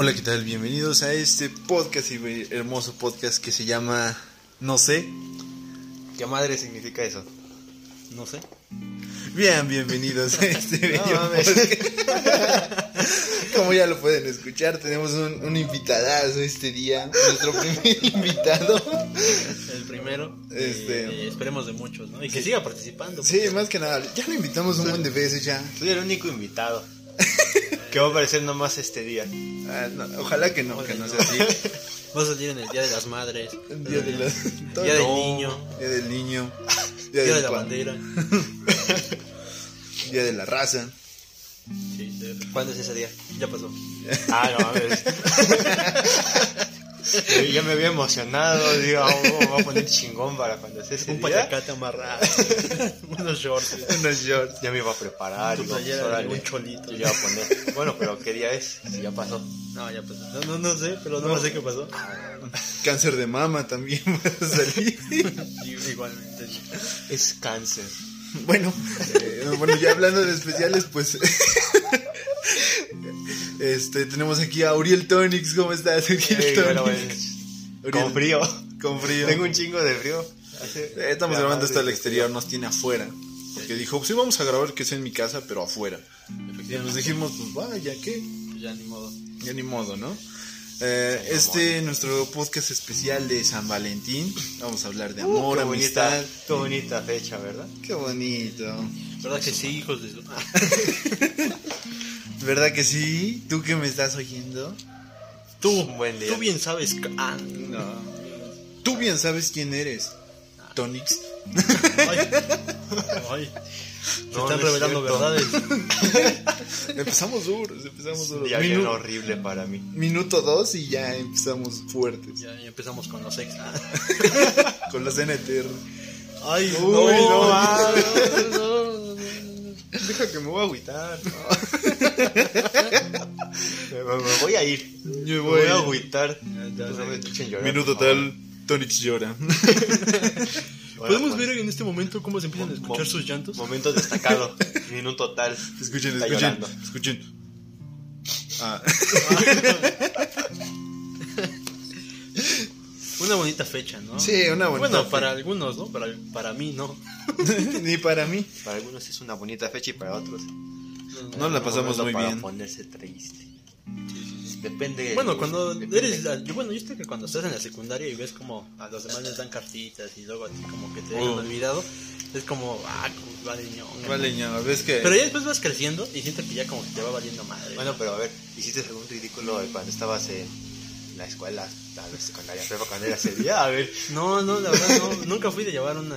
Hola, ¿qué tal? Bienvenidos a este podcast hermoso podcast que se llama No sé. ¿Qué madre significa eso? No sé. Bien, bienvenidos a este video. Como ya lo pueden escuchar, tenemos un, un invitadazo este día, nuestro primer invitado. El primero. Este- y esperemos de muchos, ¿no? Y que siga participando. Sí, más que nada, ya lo invitamos un buen de veces ya. Soy el único invitado. Que va a aparecer nomás este día. Ah, no, ojalá que no, que no sea así. Va a salir en el Día de las Madres. El Día, de la- todo- Día del Niño. Día del niño. Día de la bandera. Día de la raza. Sí, ¿Cuándo es ese día? ya pasó. Ah, no mames. Yo ya me había emocionado, digo, oh, a poner chingón para cuando sea ese Un día. payacate amarrado. Unos shorts. Unos shorts. Ya me iba a preparar, digo, pues, órale, un cholito. yo ya iba a poner. Bueno, pero ¿qué día es? Si ya pasó. No, ya pasó. No, no, no sé, pero no, sé qué pasó. Cáncer de mama también va a salir. Igualmente. Es cáncer. Bueno, eh, bueno, ya hablando de especiales, pues. Este, tenemos aquí a Uriel Tonix. ¿Cómo estás, Uriel Ey, bueno, Tonix? bueno, con frío. Con frío. Tengo un chingo de frío. Eh, estamos grabando esto al madre, exterior, nos tiene afuera. Porque dijo, sí, vamos a grabar que sea en mi casa, pero afuera. Y nos dijimos, pues vaya, ¿qué? Pues ya ni modo. Ya ni modo, ¿no? Eh, Sí, este, nuestro podcast especial de San Valentín. Vamos a hablar de amor, Uh, qué amistad. bonita, qué bonita fecha, ¿verdad? Qué bonito. ¿Verdad que sí, hijos de su... ¿Verdad que sí? ¿Tú que me estás oyendo? Tú, Un buen día. tú bien sabes. que- Ah, No. Tú bien sabes quién eres. Tonix. Ay, ay. Se No, están es revelando cierto. verdades. Empezamos duros, empezamos duros. día bien Minu- horrible para mí. minuto dos y ya empezamos fuertes. Ya, ya empezamos con los ex. Ah. Con la CNTR. Ay, Uy, ah, no, no, no, no. Deja que me voy a agüitar. me, me- me voy a ir. Yo Me voy. voy a agüitar. ya No me llorar, Minuto favor. tal, Tonix llora. ¿Podemos ver en este momento cómo se empiezan a escuchar sus llantos? Momento destacado. Minuto tal. Escuchen, escuchen, escuchen. Ah. Una bonita fecha, ¿no? Sí, una bonita Bueno, para algunos, ¿no? Para, para mí, no. Ni para mí. Para algunos es una bonita fecha y para otros. No la pasamos muy para bien. ponerse triste. Depende. Bueno, cuando depende. eres, yo, bueno, yo sé que cuando estás en la secundaria y ves como a los demás les dan cartitas y luego a ti como que te Oh. olvidado, es como, ah, vale ñonga. Vale, ves que. Pero ya después vas creciendo y siento que ya como que te va valiendo madre. Bueno, pero a ver, ¿hiciste algún ridículo cuando estabas en la escuela, la secundaria, prepa, cuando era ese día? A ver, no, no, la verdad no, nunca fui de llevar una,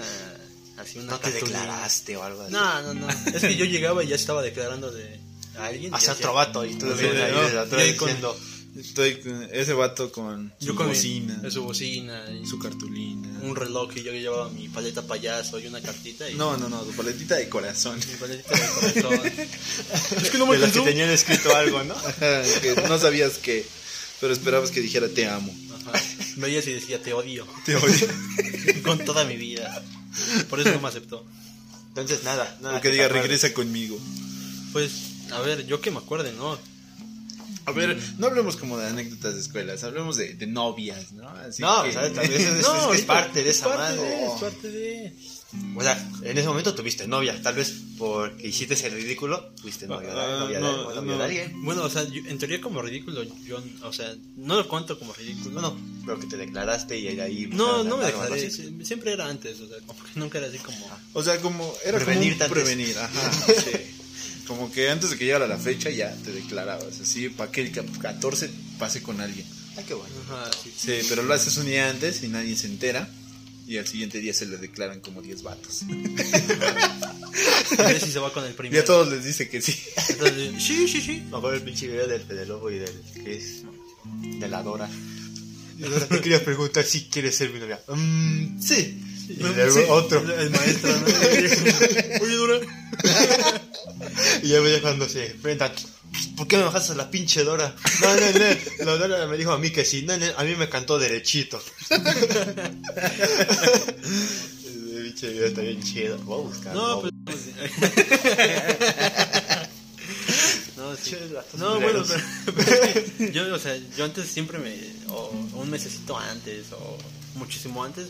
así una ¿no te cartulina. declaraste o algo así? No, no, no, es que yo llegaba y ya estaba declarando de a alguien. Hacia hacía- otro vato y tú no, desde atrás y ahí con- diciendo, Estoy con ese vato con su con mi- bocina, su bocina, y su cartulina. un reloj y yo llevaba mi paleta payaso y una cartita y No, no, no, su paletita de corazón. mi paletita de corazón. es que no me de los que tenían escrito algo, ¿no? Que no sabías que, pero esperabas que dijera te amo. Ajá. Veías y decía te odio Te odio. con toda mi vida. Por eso no me aceptó. Entonces, nada, nada. O que diga regresa conmigo. Pues, a ver, yo que me acuerde, ¿no? A ver, no hablemos como de anécdotas de escuelas, hablemos de, de novias, ¿no? Así No, que- es, es- No, es ahorita- parte de es esa parte madre. de, es parte de. O sea, en ese momento tuviste novia, tal vez porque hiciste ese ridículo, fuiste novia, de- Ah, novia, de- no, novia no. de alguien. Bueno, o sea, yo- en teoría como ridículo, yo, o sea, no lo cuento como ridículo. Bueno, pero que te declaraste y ahí... no, no me sí, Siempre era antes, o sea, como que nunca era así como. O sea, como era Prevenir como prevenir, ajá. sí. Como que antes de que llegara la fecha ya te declarabas, así para que el cap- 14 pase con alguien. Ah, qué bueno. Ajá, sí. Sí, pero lo haces un día antes y nadie se entera. Y al siguiente día se le declaran como 10 vatos. A ver si se va con el Y a primero. todos les dice que sí. Entonces, sí, sí, sí. Me acuerdo el pinche video del Fede Lobo y del... que es? De la Dora. Y Dora, te quería preguntar si quieres ser mi novia. Mm, sí. Y luego Sí, otro. El maestro, ¿no? Oye, Dora. Y ya veía cuando se enfrentan. ¿Por qué me bajaste la pinche Dora? No, no, no. La Dora me dijo a mí que sí. No, no, a mí me cantó derechito. Ese pinche video está bien chido. Voy a buscar. No, pues. No, sí. No, bueno, pero, yo, o sea, yo antes siempre me, o un mesecito antes, o muchísimo antes,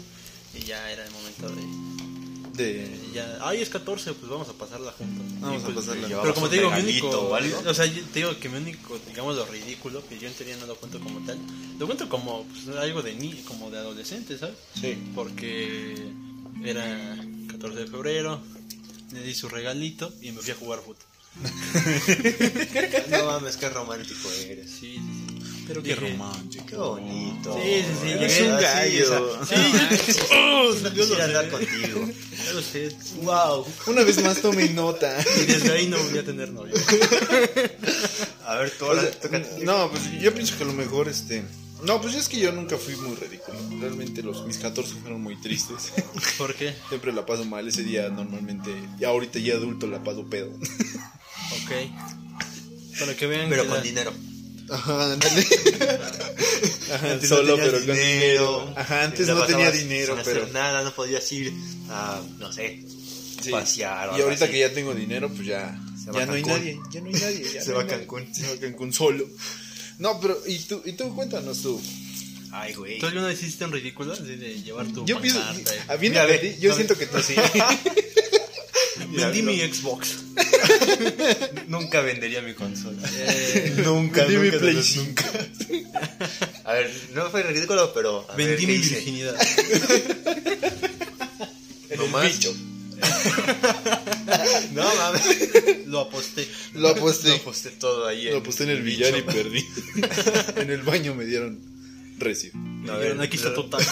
y ya era el momento de, De... ya, ay, es 14, pues vamos a pasarla juntos. Vamos Y, a pues, pasarla. Pero como te digo, mi único, o algo. o sea, yo te digo que mi único, digamos, lo ridículo, que yo en teoría no lo cuento como tal, lo cuento como pues, algo de ni, como de adolescente, ¿sabes? Sí. Porque era 14 de febrero, le di su regalito y me fui a jugar fútbol. No mames, qué romántico eres. Sí, sí. Pero qué romántico. Qué bonito. Sí, sí, sí, llegué un gallo. sea, Quisiera andar contigo. Ya lo sé. Wow. Una vez más tome nota. Y desde ahí no volví a tener novio. A ver, tú ahora tócate. no, pues yo pienso que a lo mejor este. No, pues es que yo nunca fui muy ridículo. Realmente los mis 14 fueron muy tristes. ¿Por qué? Siempre la paso mal. Ese día normalmente, ya ahorita ya adulto la paso pedo. Ok. Para que vean Pero que con la- dinero. Ajá, ándale. Ajá, Antes no solo, tenías pero con dinero. Ajá, antes no tenía dinero, sin pero. hacer nada, no podías ir a, no sé, Sí. pasear. o Y ahorita así. que ya tengo dinero, pues ya. Se va Ya no hay nadie. Ya no hay nadie. ya Se no va a nadie. Cancún. Se va a Cancún solo. No, pero. ¿Y tú, y tú cuéntanos tú? Ay, güey. ¿Tú alguna vez hiciste un ridículo? Así de llevar tu Yo pienso. yo siento que tú sí. Vendí mi Xbox. Nunca vendería mi consola. Eh, nunca, Vendí mi nunca, Play nunca. 5. A ver, no fue ridículo, pero. a vendí ¿qué mi virginidad. No más. No mames. Lo aposté. Lo aposté. Lo posté todo ahí. Lo aposté en el billar y perdí. en el baño me dieron recio. No, ver, aquí está de- tu taco.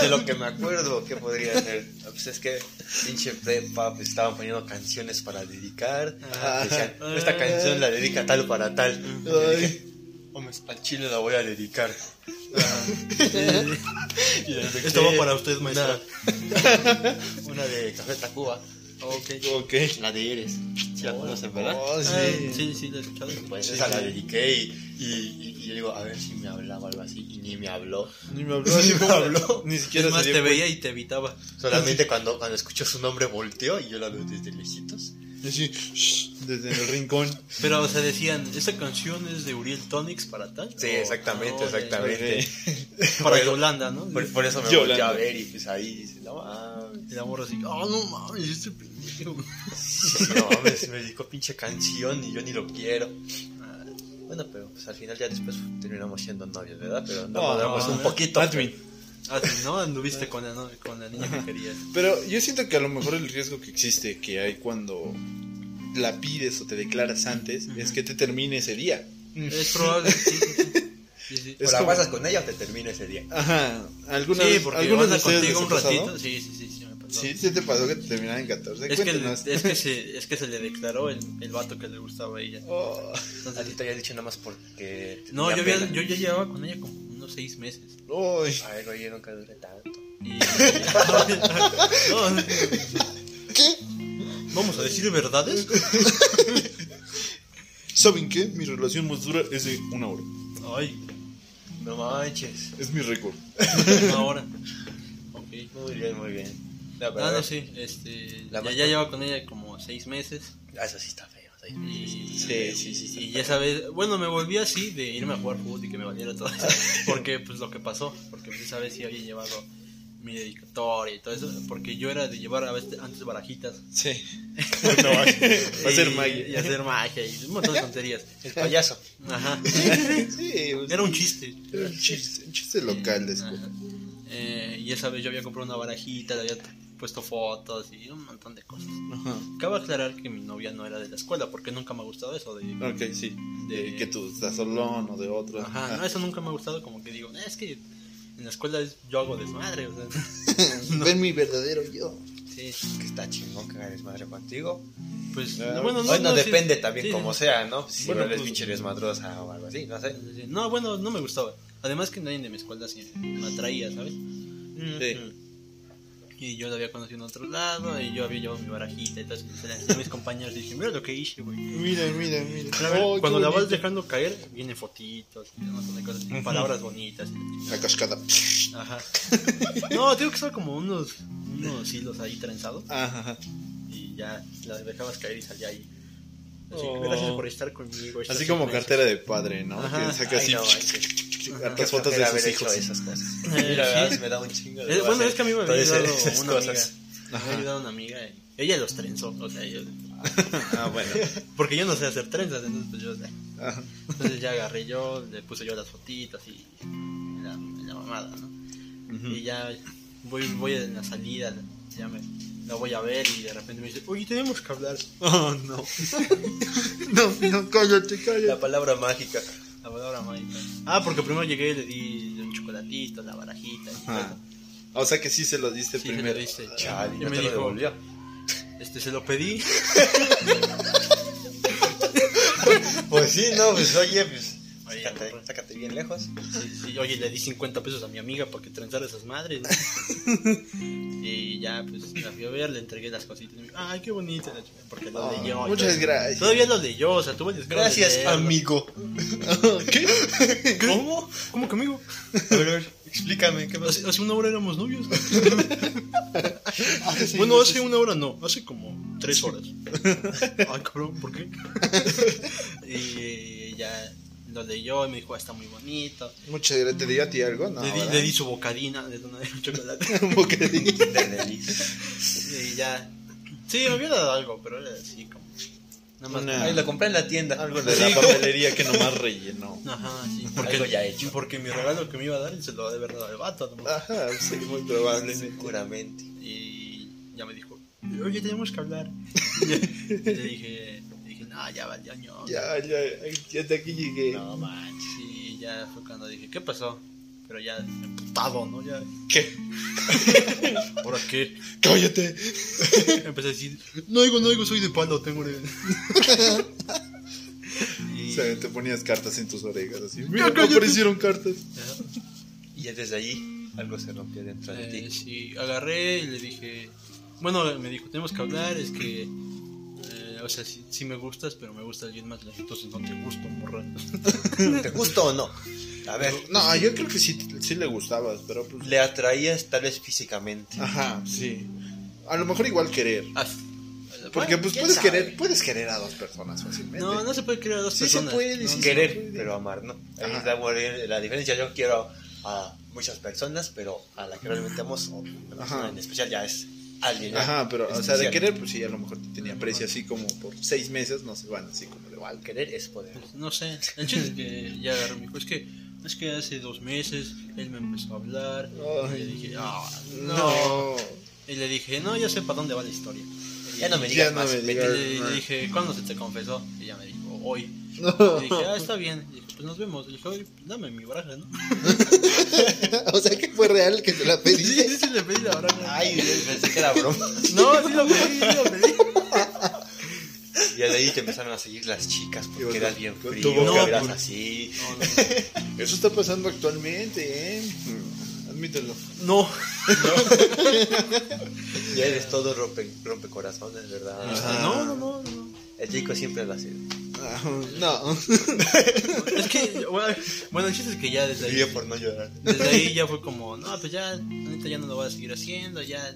De lo que me acuerdo, ¿qué podría ser? Pues es que pinche prepa pues, estaban poniendo canciones para dedicar. Ah. Decían, esta canción la dedica tal para tal. Dije, "Hombre, al chile la voy a dedicar. Dediqué Esto va para usted, maestra. Una, una de Café Tacuba. Ok. Ok. La de Eres. ¿Sí la conocen, verdad? Oh, sí. Ah, sí, sí, lo he escuchado. Pues esa la dediqué y, y, y yo digo, a ver si me hablaba o algo así. Y ni me habló. Ni me habló, ni me habló. Ni siquiera Es más, se te veía y te evitaba. Solamente cuando, cuando escuchó su nombre volteó y yo la veo desde lejitos. Así, shh, desde el rincón. Pero, o sea, decían, ¿esta canción es de Uriel Tonics para tal? Sí, exactamente, no, de- exactamente. Para Por- Yolanda, ¿no? Por, por eso me Yolanda. volteé a ver y pues ahí dice, no mames. El amor así, oh, no mames, este pendejo. No mames, me dedicó pinche canción y yo ni lo quiero. Bueno, pero pues al final ya después terminamos siendo novios, ¿verdad? Pero no, No, duramos un no, poquito. Admin. Ah, ¿no? Anduviste con la, no- con la niña que querías. Pero yo siento que a lo mejor el riesgo que existe, que hay cuando la pides o te declaras antes, es que te termine ese día. Es probable, sí, sí, sí. Sí, sí. O Es la como- pasas con ella o te termina ese día. Ajá. ¿Alguna Sí, vez, porque ¿algunos de contigo un pasado? ratito. Sí, sí, sí, sí, me pasó. Sí, sí te pasó que te terminaran en 14. Es que, Cuéntanos. es, que se, es que se le declaró el, el vato que le gustaba a ella. Oh, A ti Entonces, te había dicho nada más porque. no, yo, había- yo ya llevaba con ella como unos seis meses. ay. Ay, güey, yo nunca duré tanto. Y... No, ¿Qué? Vamos a decir verdades. ¿Saben qué? Mi relación más dura es de una hora. Ay, No manches. Es mi récord. una hora. Ok. Muy bien, muy bien. No, Ah, no, sí, este, La ya, ya lleva con ella como seis meses. ah, Eso sí está Y. Sí, sí, sí, y ya sabes, bueno, me volví así de irme a jugar fútbol y que me valiera todo eso. Porque, pues, lo que pasó, porque pues, esa vez sí había llevado mi dedicatoria y todo eso, porque yo era de llevar a veces antes barajitas. Sí. No, y- magia. Y hacer magia y un montón de tonterías. El payaso. Ajá. Sí, Era un chiste. era un chiste, un chiste local de escuela. Ajá. Eh, y esa vez yo había comprado una barajita, le había puesto fotos y un montón de cosas. Ajá. Cabe aclarar que mi novia no era de la escuela, porque nunca me ha gustado eso de... Ok, sí. De De- que tú estás solón o de otro. Ajá, no, eso nunca me ha gustado, como que digo, "Eh, es que en la escuela es- yo hago desmadre, o sea, Ven mi verdadero yo. sí, Que está chingón que haga desmadre contigo. pues, Ah, bueno, no, bueno, no, sí, depende también sí, como sí, sea, ¿no? Si Bueno, eres pues- pinche desmadrosa o algo así, no sé. sí, sí. No, bueno, no me gustaba. Además que nadie de mi escuela sí me atraía, ¿sabes? Sí. Y yo la había conocido en otro lado, y yo había llevado mi barajita, y entonces se la enseñé a mis compañeros y dije, mira lo que hice, güey. Mira, mira, mira. Ver, Oh, cuando la vas dejando caer, vienen fotitos, y un montón de cosas, y palabras bonitas. y- La cascada. Ajá. No, tengo que estar como unos, unos hilos ahí trenzados. Ajá, ajá. Y ya la dejabas caer y salía ahí Así, Oh. Gracias por estar conmigo. Así como seis meses". cartera de padre, ¿no? Ajá. Que saca Ay, así no, manches. Hartas Qué fotos de sus haber hecho hijos. esas cosas. Eh, la verdad sí. me da un chingo Eh, de bueno, hacer es que a mí me había ayudado esas una amiga. cosas. Me había ayudado una amiga. y ella los trenzó. O sea, yo, Ah, bueno. porque yo no sé hacer trenzas, entonces pues yo. Ajá. Entonces ya agarré yo, le puse yo las fotitas y la, la mamada, ¿no? Ujú. Y ya voy, voy en la salida, ya me la voy a ver y de repente me dice, oye, tenemos que hablar. Oh, no. no, no, cállate, La cállate. palabra mágica. La palabra mágica. Ah, porque primero llegué y le di un chocolatito, la barajita. y Ajá. todo. O sea que sí se lo diste Sí, se primero. lo diste. Chale, Y me te lo dijo, devolvió. este, se lo pedí. Pues sí, no, pues oye, pues. Sácate, sácate bien lejos. Sí, sí, oye, le di 50 pesos a mi amiga porque trenzara esas madres. ¿no? y ya, pues la fui a ver, le entregué las cositas. Ay, qué bonita la chica", Porque lo leyó. muchas gracias. Todavía lo leyó, o sea, tuve el de Gracias, amigo. ¿Qué? ¿Cómo? ¿Cómo que amigo? A ver, explícame, ¿qué pasa? Hace, hace una hora éramos novios. Ah, sí, bueno, no hace una hora no, hace como tres horas. Ay, cabrón, ¿por qué? y ya lo leyó y me dijo, "Ah, está muy bonito. Muchas gracias. ¿Te dio a ti algo? No. le, di, le di su bocadina de una de chocolate. Un bocadillo. De y ya. Sí, me había dado algo, pero era así como. Nada más. Una- Ay, lo compré en la tienda. Algo de la papelería que nomás rellenó. Ajá, sí. Porque, Algo ya hecho. Porque mi regalo que me iba a dar se lo ha de haber dado al vato. ¿no? Ajá, sí, muy probablemente. Seguramente. Y ya me dijo, oye, tenemos que hablar. y le dije, le dije, no, ya va, ya no. Ya, ya, ya hasta aquí llegué. No manches. Y ya fue cuando dije, ¿qué pasó? Pero ya emputado, ¿no? Ya, ¿Qué? ¿ahora qué? Cállate. Empecé a decir, no digo, no digo, soy de palo, tengo de... O y, sea, te ponías cartas en tus orejas así. Ya, Mira, me cállate. aparecieron cartas. Y ya desde allí algo se rompió dentro de eh, ti. sí, agarré y le dije, bueno, me dijo, tenemos que hablar, es que... o sea, sí, sí me gustas, pero me gusta alguien más, entonces no te gusto, morra. ¿Te gusta o no? A ver, No, yo creo que sí, sí le gustabas, pero pues. le atraías tal vez físicamente. Ajá, sí. A lo mejor igual querer. Ah, Porque pues ¿quién puedes sabe? querer, puedes querer a dos personas fácilmente. No, no se puede crear a dos Sí se personas. puede, ¿no? sí se Querer, puede. pero amar, ¿no? Ahí es la, diferencia. Yo quiero a muchas personas, pero a la que realmente amo, o una Ajá. persona en especial, ya es Ajá, pero, o sea, de querer, pues sí, a lo mejor te tenía aprecio así como por seis meses, no se van así como de igual. Querer es poder. Pues, no sé, el chiste es que ya agarró, me dijo, es que, es que hace dos meses él me empezó a hablar y le dije, ah, no. No. Y le dije, no, ya sé para dónde va la historia. Ya no me Y- digas Ya no más. me y vete. le, no. le dije, ¿cuándo se te confesó? Y ella me dijo, hoy. No. Y dije, ah, está bien. Y dije, pues nos vemos. Y dije, oye, dame mi baraja, ¿no? o sea que fue real que te la pedí. Sí, sí, sí, le pedí la baraja. Ay, pensé que era broma. No, sí lo pedí, sí lo pedí. Y de ahí te empezaron a seguir las chicas porque vos eras bien frío, No, eras por- así. No, Eso está pasando actualmente, ¿eh? Admítelo. no. Ya eres todo rompe, rompe corazones, ¿verdad? No, no, no, no. El chico siempre lo ha sido. Ah, No. Es que, bueno, bueno, el chiste es que ya desde ahí, por no llorar. desde ahí ya fue como, no, pues ya, neta ya no lo voy a seguir haciendo, ya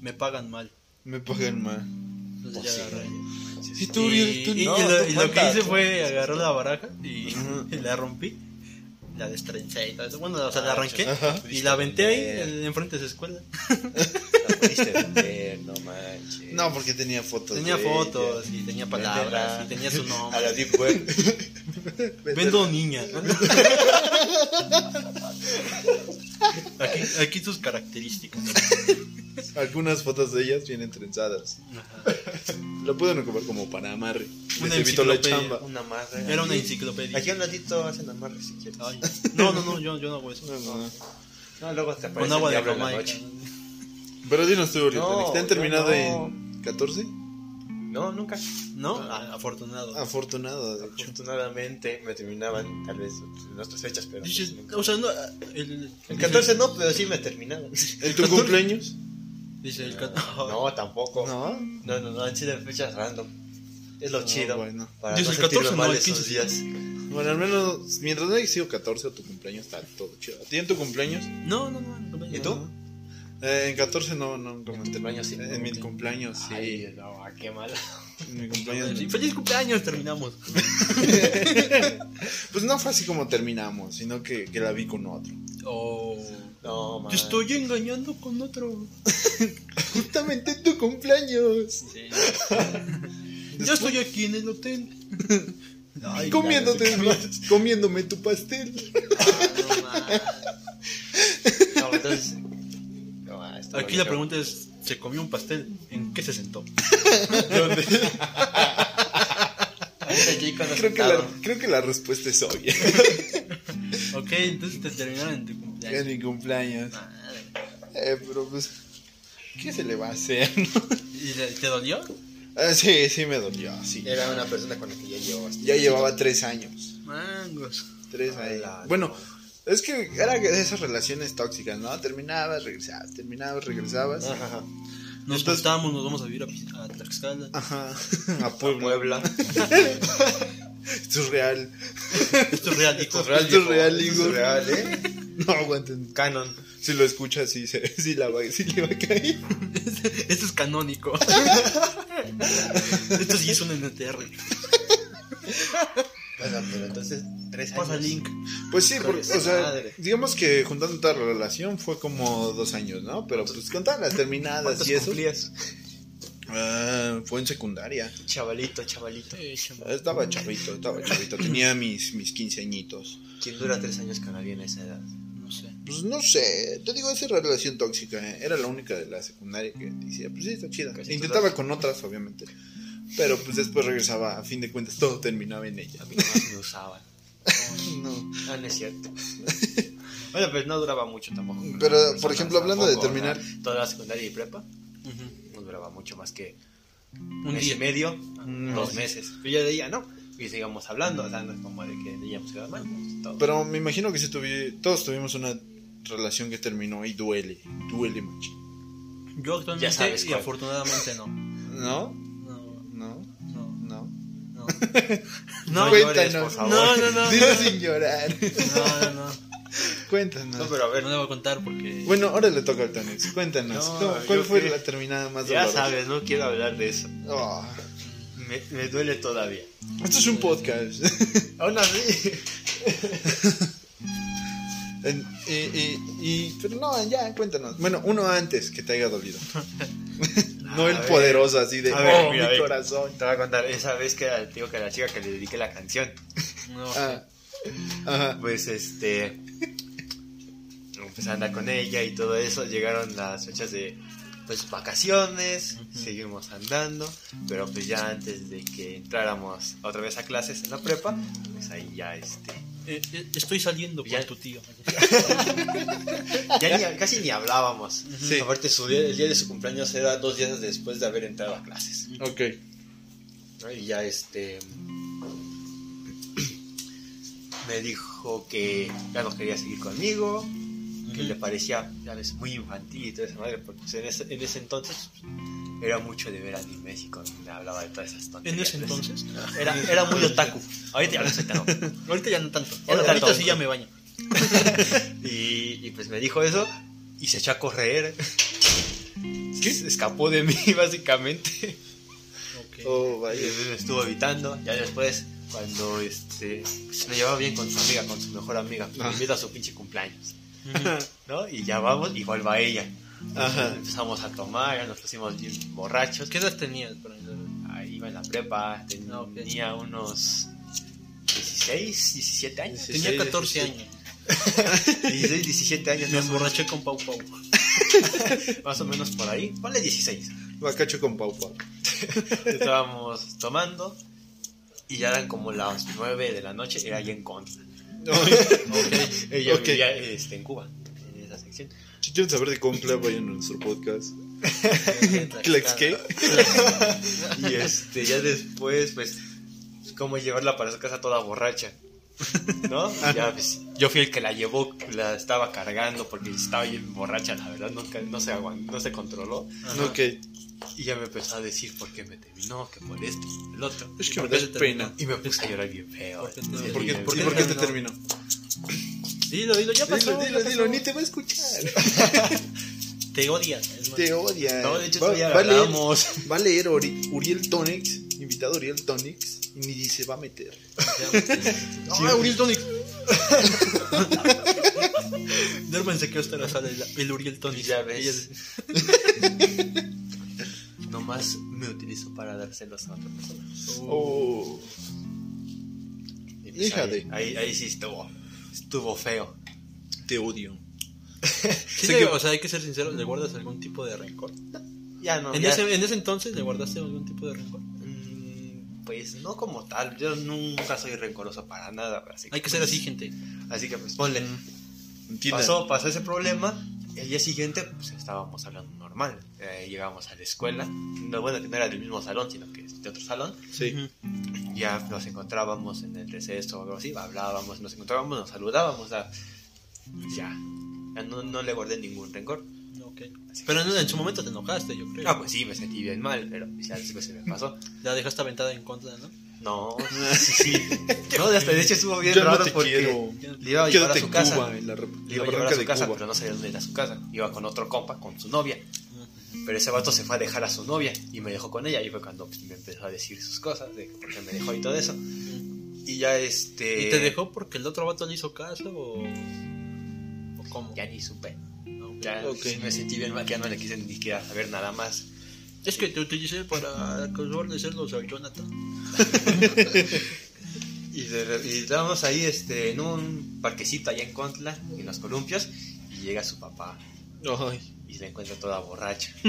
me pagan mal. Me pagan mal. Entonces Pues ya sí. agarré. Si Y, tú, y- tú- y no, lo, tú y lo que hice fue agarrar la baraja y, la rompí, la destrencé y todo eso. Bueno, o sea, la arranqué Ajá. y la aventé ahí en- enfrente de su escuela. La pudiste vender, no manches. No, porque tenía fotos. Tenía de fotos y tenía palabras y tenía su A la nombre. Deep Web. Vendo niña. Aquí, aquí sus características. Algunas fotos de ellas vienen trenzadas. Ajá. Lo pueden ocupar como para amarre. Una la enciclopedia. chamba. Una amarre. Era una enciclopedia. Aquí a un ladito hacen amarre si quieres. Ay, no, no, no, yo, yo no hago eso. No, no. No, luego te aparece Con agua de la noche. Pero dinos tú, No, ¿te han terminado no. en 14? No, nunca. ¿No? Ah, afortunado. Afortunado, de hecho. Afortunadamente me terminaban tal vez en nuestras fechas, pero Dices, nunca. o sea, no, el, El 14 no, pero sí me terminaban. ¿En tu cumpleaños? Dice el cat- No, tampoco. No. No, no, no, han sido fechas random. Es lo No, chido. bueno. Para Dice no el 14, mal el esos 15. días. Bueno, al menos mientras no haya sido 14 o tu cumpleaños, está todo chido. ¿A ti en tu cumpleaños? No, no, no. no, ¿Y tú? Eh, en 14 no, no, como ¿En tu cumpleaños sí? En mi cumpleaños, sí. Ay, no, qué mal. Mi cumpleaños. Sí, feliz cumpleaños, terminamos. Pues no fue así como terminamos, sino que, que la vi con otro. Oh. No, man. Te estoy engañando con otro. Justamente en tu cumpleaños. Sí. Yo estoy aquí en el hotel. Ay, Comiéndote, comiéndome tu pastel. no, man. No, entonces. Aquí la pregunta es, ¿se comió un pastel? ¿En qué se sentó? Ahorita aquí con los Creo que, la, creo que la respuesta es obvia. Ok, entonces te terminaron en tu En cumpleaños. mi cumpleaños. Madre. Eh, pero pues, ¿qué se le va a hacer? no? ¿Y le- te dolió? Ah, sí, sí me dolió, sí. Era una persona con la que ya llevabas. Ya llevaba tres años. Mangos. Tres años. Bueno, es que era de esas relaciones tóxicas, ¿no? Terminabas, regresabas, terminabas, regresabas. Ajá, ajá. Nos Entonces- gustamos, nos vamos a vivir a, a Tlaxcala. Ajá. A Puebla. Esto es real. Esto es real, Esto es real, Esto es real, ¿eh? No aguanten. Canon. Si lo escuchas, sí, sí, la va, sí le va a caer. Esto es canónico. Esto sí es un NTR. Bueno, pero entonces, tres Pasa años. link. Pues sí, porque, o sea, Madre. digamos que juntando toda la relación fue como dos años, ¿no? Pero pues con todas las terminadas ¿Cuántos y eso. cumplías? Ah, fue en secundaria. Chavalito, chavalito. Estaba chavito, estaba chavito. Tenía mis, mis 15 añitos. ¿Quién dura tres años con alguien a esa edad? No sé. Pues no sé, te digo, esa relación tóxica, ¿eh? era la única de la secundaria que decía, pues sí, está chida. Casi Intentaba todas. con otras, obviamente. Pero pues después regresaba, a fin de cuentas, todo terminaba en ella. A mí nomás me usaban. No. Ah, no es cierto. bueno, pues no duraba mucho tampoco. Pero, por ejemplo, hablando de terminar- toda la secundaria y prepa no duraba mucho más que Un mes día. y medio, No, dos sí. meses. Pero ya de ella no. Y seguíamos hablando, o sea, no es como de que veíamos que mal, todo. Pero me imagino que si tuvi- todos tuvimos una relación que terminó y duele, duele mucho. Yo actualmente Ya sabes y afortunadamente no. ¿No? No, ¿No? no, ¿No? No. No No, llores, por favor. no, no, no. Dilo sin llorar. No, no, no. Cuéntanos. No, pero a ver, No debo contar porque. Bueno, ahora le toca al Tonex. Cuéntanos. No, ¿cómo- ¿Cuál fue que- la terminada más ya dolorosa? sabes, no quiero hablar de eso. Oh, Me, me duele todavía. esto es un podcast. Aún así. En- y, y- y- pero no, ya, cuéntanos. Bueno, uno antes que te haya dolido. no el ver. poderoso así de A ver, oh, mira, mi corazón. Te voy a contar, esa vez que te digo que a la chica que le dediqué la canción, No, Ah, ajá. pues este. Empecé a andar con ella y todo eso. Llegaron las fechas de pues vacaciones, seguimos andando, pero pues ya antes de que entráramos otra vez a clases en la prepa, pues ahí ya este. eh, eh, estoy saliendo Ya. con tu tío. Ya ni- casi ni hablábamos. Sí. Aparte, su día- el día de su cumpleaños era dos días después de haber entrado a clases. Ok. Y ya este me dijo que ya no quería seguir conmigo, que le parecía ya ves, muy infantil y toda esa madre, porque pues, en, ese, en ese entonces era mucho de ver animes y cuando me hablaba de todas esas En tonterías. ese entonces. Era, era muy otaku. Ahorita ya no soy tan. Ahorita ya no tanto. Ya no Ahorita tanto. sí ya me baño. Y, y pues me dijo eso y se echó a correr. Se escapó de mí, básicamente. Ok. Oh, Y vaya. me estuvo evitando. Ya después, cuando este, se me llevaba bien con su amiga, con su mejor amiga, me Ah. invita a su pinche cumpleaños. ¿no? Y ya vamos, igual va ella. Ajá. Empezamos a tomar, ya nos pusimos bien borrachos. ¿Qué edad tenías? para entrar? Ahí iba en la prepa, ten- ok. tenía unos 16, 17 años. Sí. Tenía 14 17. años. 16, 17 años, Me emborraché con Pau Pau. más o menos por ahí. Ponle 16. Bacacho con Pau Pau. Estábamos tomando y ya eran como las 9 de la noche, era allá en Contra. Ella Ok. vivía este, en Cuba, en esa sección. Si quieren saber de Concla, vayan a nuestro podcast. ¿Clex qué? Y este, ya después, pues, como llevarla para su casa toda borracha. ¿No? Ya, pues, yo fui el que la llevó, la estaba cargando porque estaba bien borracha, la verdad, nunca, no, se aguant- no se controló. Ajá. Ok. Y ya me empezó a decir por qué me terminó, que por esto, el otro. Es que ¿Por me das pena. Y me puse a llorar bien feo. ¿Por qué te- Sí, ¿Por qué, bien por qué- feo. por qué te terminó? terminó? Dilo, dilo, ya pasó. Dilo, dilo, pasó. dilo, ni te va a escuchar. Te odias. es más. Te odia. No, de hecho, va, a leer, hablamos. va a leer Ori- Uriel Tonex invitado a Uriel Tonics y ni se va a meter. ¡Ah, Uriel Tonic! Derman se quedó hasta la sala el, el Uriel Tonic. Ya ves. Nomás me utilizo para dárselos a otra persona. Oh. Y pues ahí, de- ahí, ahí sí estuvo. Estuvo feo. Te odio. Sí, que- O sea, hay que ser sincero, ¿le guardas algún tipo de rencor? Ya no. ¿En, ya- ese, en ese entonces le guardaste algún tipo de rencor? Mm, Pues no como tal. Yo nunca soy rencoroso para nada. Así Hay que ser así, gente. Así que pues ponle. Entiendan. Pasó, pasó ese problema. El día siguiente, pues estábamos hablando normal. Eh, llegamos a la escuela. No, bueno, que no era del mismo salón, sino que de otro salón. Sí. Ya nos encontrábamos en el receso o algo así. Hablábamos, nos encontrábamos, nos saludábamos. O sea, ya. Ya no, no le guardé ningún rencor. Ok. Pero en, en su momento te enojaste, yo creo. Ah, pues sí, me sentí bien mal, pero pues, ya después se me pasó. La dejaste aventada en contra, ¿no? No, sí, sí. No, hasta de hecho estuvo bien Yo no raro te porque quiero. le iba a llevar a su casa. Cuba, en la, re- Le la iba a llevar a su casa, Cuba. pero no sabía dónde era su casa. Iba con otro compa, con su novia. Pero ese vato se fue a dejar a su novia y me dejó con ella. Y fue cuando pues, me empezó a decir sus cosas, de por qué me dejó y todo eso. Y ya este. ¿Y te dejó porque el otro vato le hizo caso o, o cómo? Ya ni supe. No. Ya Ok. sí me sentí bien mal, que ya no le quise ni siquiera saber nada más. Es que te utilicé para causarle celos al Jonathan. Y, de- y estábamos ahí este, en un parquecito allá en Contla, en los columpios, y llega su papá Ay. y se la encuentra toda borracha.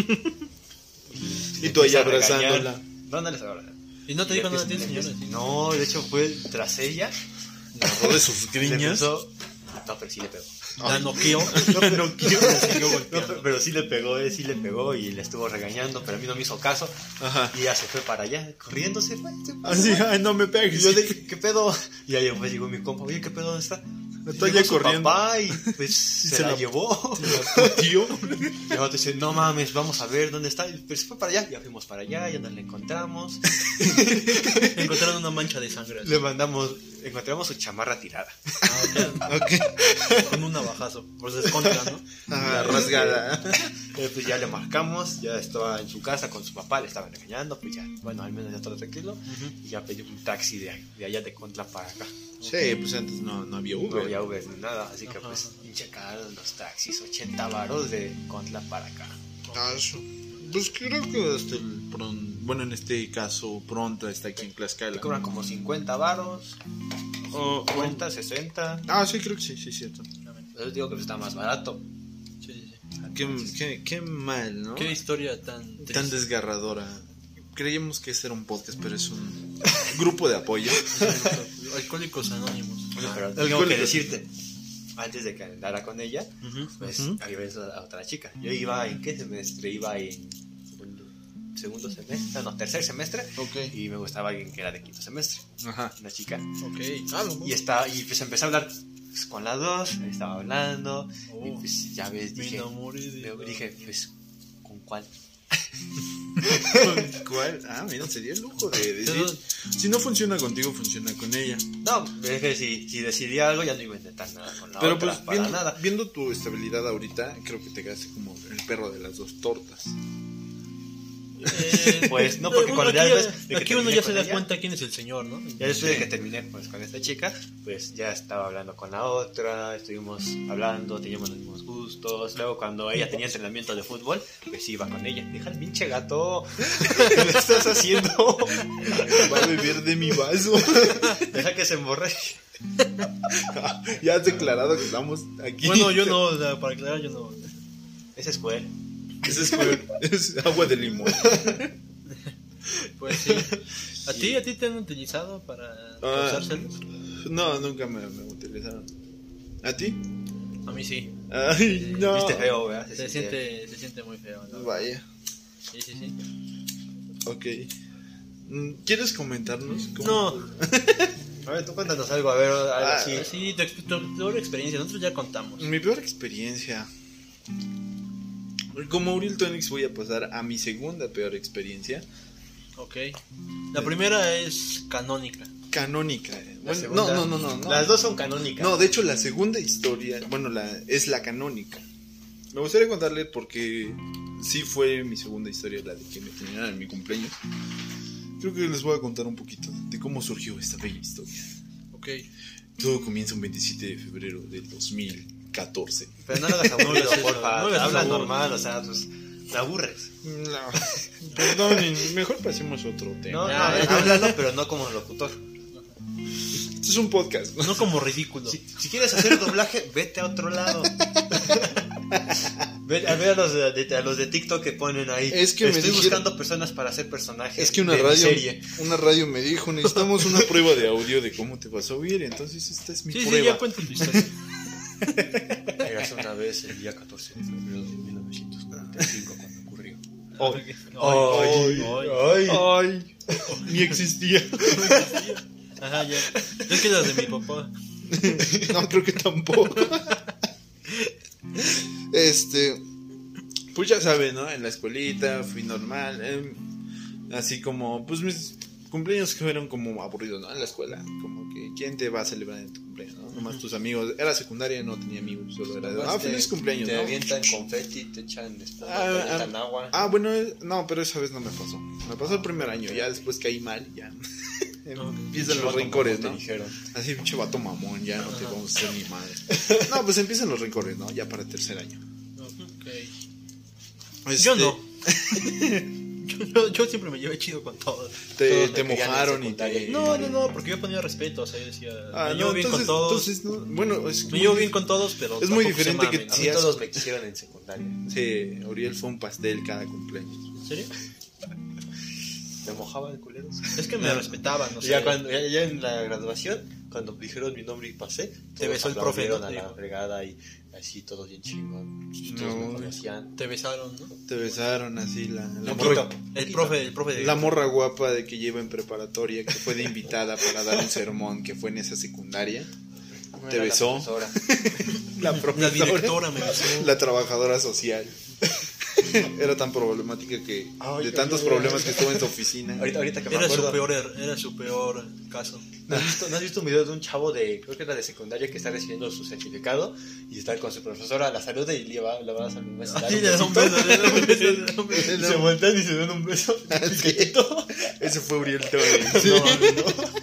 Y tú ahí empieza a regañar. abrazándola. No, no les. ¿Y no te dijo nada a ti. No, de hecho fue tras ella. De sus griñas. No, pero sí le pegó. La noqueó. No, pero, no, pero- pero sí le pegó, eh, sí le pegó y le estuvo regañando, pero a mí no me hizo caso. Ajá. Y ella se fue para allá, corriendo se fue. se fue. Así, ay, no me Y pegues. yo de, ¿qué pedo? Y ahí pues llegó mi compa, oye, ¿qué pedo? ¿Dónde está? Está ya corriendo. papá y pues se, se la, la- llevó. Tío. Y el otro dice, no mames, vamos a ver dónde está. Y pues se fue para allá, ya fuimos para allá, ya nos la encontramos. Encontraron una mancha de sangre. así. Le mandamos, encontramos su chamarra tirada. Ah. Con un navajazo. Por descontra, ¿no? Ah, rasgada. Pues ya le marcamos, ya estaba en su casa con su papá, le estaban regañando, pues ya, bueno, al menos ya todo tranquilo. Y ya pedí un taxi de, de allá de Contla para acá. Sí, pues antes no, no había No Uber. había Uber ni nada, así que Ajá. pues pinche los taxis, 80 varos de Contla para acá. Ah, eso. Pues creo que hasta el pron... Bueno, en este caso, pronto está aquí en Te Tlaxcala. cobran como 50 varos, Oh, oh. 50, 60. Ah, sí, creo que sí, sí, cierto. Yo digo que está más barato. Sí, sí. Qué, qué, qué mal, ¿no? Qué historia tan triste. Tan desgarradora. Creíamos que este era un podcast, pero es un grupo de apoyo. Alcohólicos Anónimos. Bueno, pero tengo que decirte, antes de que andara con ella, Ujú. pues Ujú. había visto a otra chica. Yo iba en qué semestre? Iba en segundo semestre, no, tercer semestre. Ok. Y me gustaba alguien que era de quinto semestre, Ajá. una chica. Ok. Ah, no, Y, estaba, y pues empecé a hablar pues, con las dos, estaba hablando. Y Oh. pues ya ves, Me dije, de me- dije, pues, ¿con cuál? ¿Cuál? Ah, mira, sería el lujo de decir. Si no funciona contigo, funciona con ella. No, es que si, si decidí algo ya no iba a intentar nada con la Pero otra, pues para viendo, nada. viendo tu estabilidad ahorita, creo que te quedaste como el perro de las dos tortas. Eh, Pues, no, porque cuando ya ves aquí uno ya se da ella- cuenta quién es el señor, ¿no? Ya después de que terminé pues, con esta chica, pues ya estaba hablando con la otra, estuvimos hablando, teníamos los mismos gustos. Luego, cuando ella tenía entrenamiento de fútbol, pues iba con ella. Deja el pinche gato, ¿qué le estás haciendo? Va a beber de mi vaso. Deja que se emborre. ya has declarado que estamos aquí. Bueno, yo no, o sea, para aclarar, yo no. Ese es Joel. Ese es, es agua de limón. Pues sí. ¿A ti, a ti te han utilizado para Ah. No, nunca me, me utilizaron. ¿A ti? A mí sí. Ay, no. Viste feo, ¿verdad? Se siente, se siente muy feo, ¿no? Vaya. Sí, sí, sí. Ok. Mm, ¿Quieres comentarnos? cómo- No, A ver, tú cuéntanos algo, a ver, algo Ah, así. sí, tu peor experiencia, nosotros ya contamos. Mi peor experiencia. Como Uriel Tonix voy a pasar a mi segunda peor experiencia. Ok. La primera es canónica. Canónica. eh. Bueno, segunda- no, no, no, no, no. Las dos son canónicas. No, de hecho la segunda historia, bueno, la es la canónica. Me gustaría contarle porque sí fue mi segunda historia la de que me terminaron en mi cumpleaños. creo que les voy a contar un poquito de cómo surgió esta bella historia. Ok. Todo comienza un 27 de febrero del 2014. Pero no lo hagas aburrido, porfa. no hagas Habla normal, o sea, pues, me aburres. No, perdonen, mejor pasemos otro tema. No, no, Ya, eh, ya. háblalo, pero no como locutor. Esto es un podcast. ¿no? No como ridículo. Si, si quieres hacer doblaje, vete a otro lado. Ve a ver a los de, a los de TikTok que ponen ahí. Es que me Estoy dijeron- buscando personas para hacer personajes. Es que una de radio, serie. una radio me dijo, necesitamos una prueba de audio de cómo te vas a oír, entonces esta es mi Sí, sí, prueba. ya cuenta tu historia. Érase una vez el día 14 de febrero de 1945 cuando ocurrió. Ay, ay, Ay, ni existía. Ajá, ya. Es que las de mi papá. No, creo que tampoco. Este, pues ya saben, ¿no? En la escuelita fui normal. em, así como, pues mis cumpleaños que fueron como aburridos, ¿no? En la escuela. Como que, ¿quién te va a celebrar en tu cumpleaños, no? Nomás tus amigos. Era secundaria, no tenía amigos, solo era de, ah, feliz cumpleaños, Te ¿no? avientan confeti, te echan espuma, Ah, te avientan ah, agua. Ah, bueno, eh, no, pero esa vez no me pasó. Me pasó el primer año, ya después caí mal ya. empiezan los rencores, ¿no? te dijeron. Así, pinche vato mamón, ya no te vamos a hacer ni madre. No, pues empiezan los rencores, ¿no? Ya para el tercer año. Ok. Este, Yo no. yo, yo, yo siempre me llevé chido con todos. Te, Todos te mojaron y te... No, no, no, porque yo ponía respeto, o sea, yo decía, Ah, me no, llevo bien entonces, con todos. entonces, no, bueno, es me muy llevo bien con todos, pero es muy diferente que. A mí todos me quisieron en secundaria. Sí, Uriel fue un pastel cada cumpleaños. ¿En serio? Me mojaba el culero. Es que me respetaban, no sé. ya, cuando, ya, ya en la graduación, cuando dijeron mi nombre y pasé, Te besó el profe, ¿no? a Te la fregada y así todos bien chingón. Y Todos No. me conocían. Te besaron, ¿no? Te besaron así la, la, morra. El profe, el profe de... la morra guapa de que lleva en preparatoria, que fue de invitada para dar un sermón que fue en esa secundaria. ¿Te era la besó? profesora. La La profesora. directora me besó. La trabajadora social. Era tan problemática que Ay, de tantos problemas que estuvo en su oficina. Ahorita, ahorita que me Era su, acuerdo. peor, er- era su peor caso. ¿No has, visto, no has visto un video de un chavo de, creo que era de secundaria, que está recibiendo su certificado y está con su profesora, la saluda y le va, le va a a dar Sí, un beso, le da un beso, le da un beso. Y se voltean y se dan un beso. piquetito. Ese fue Uriel Torres. No, no.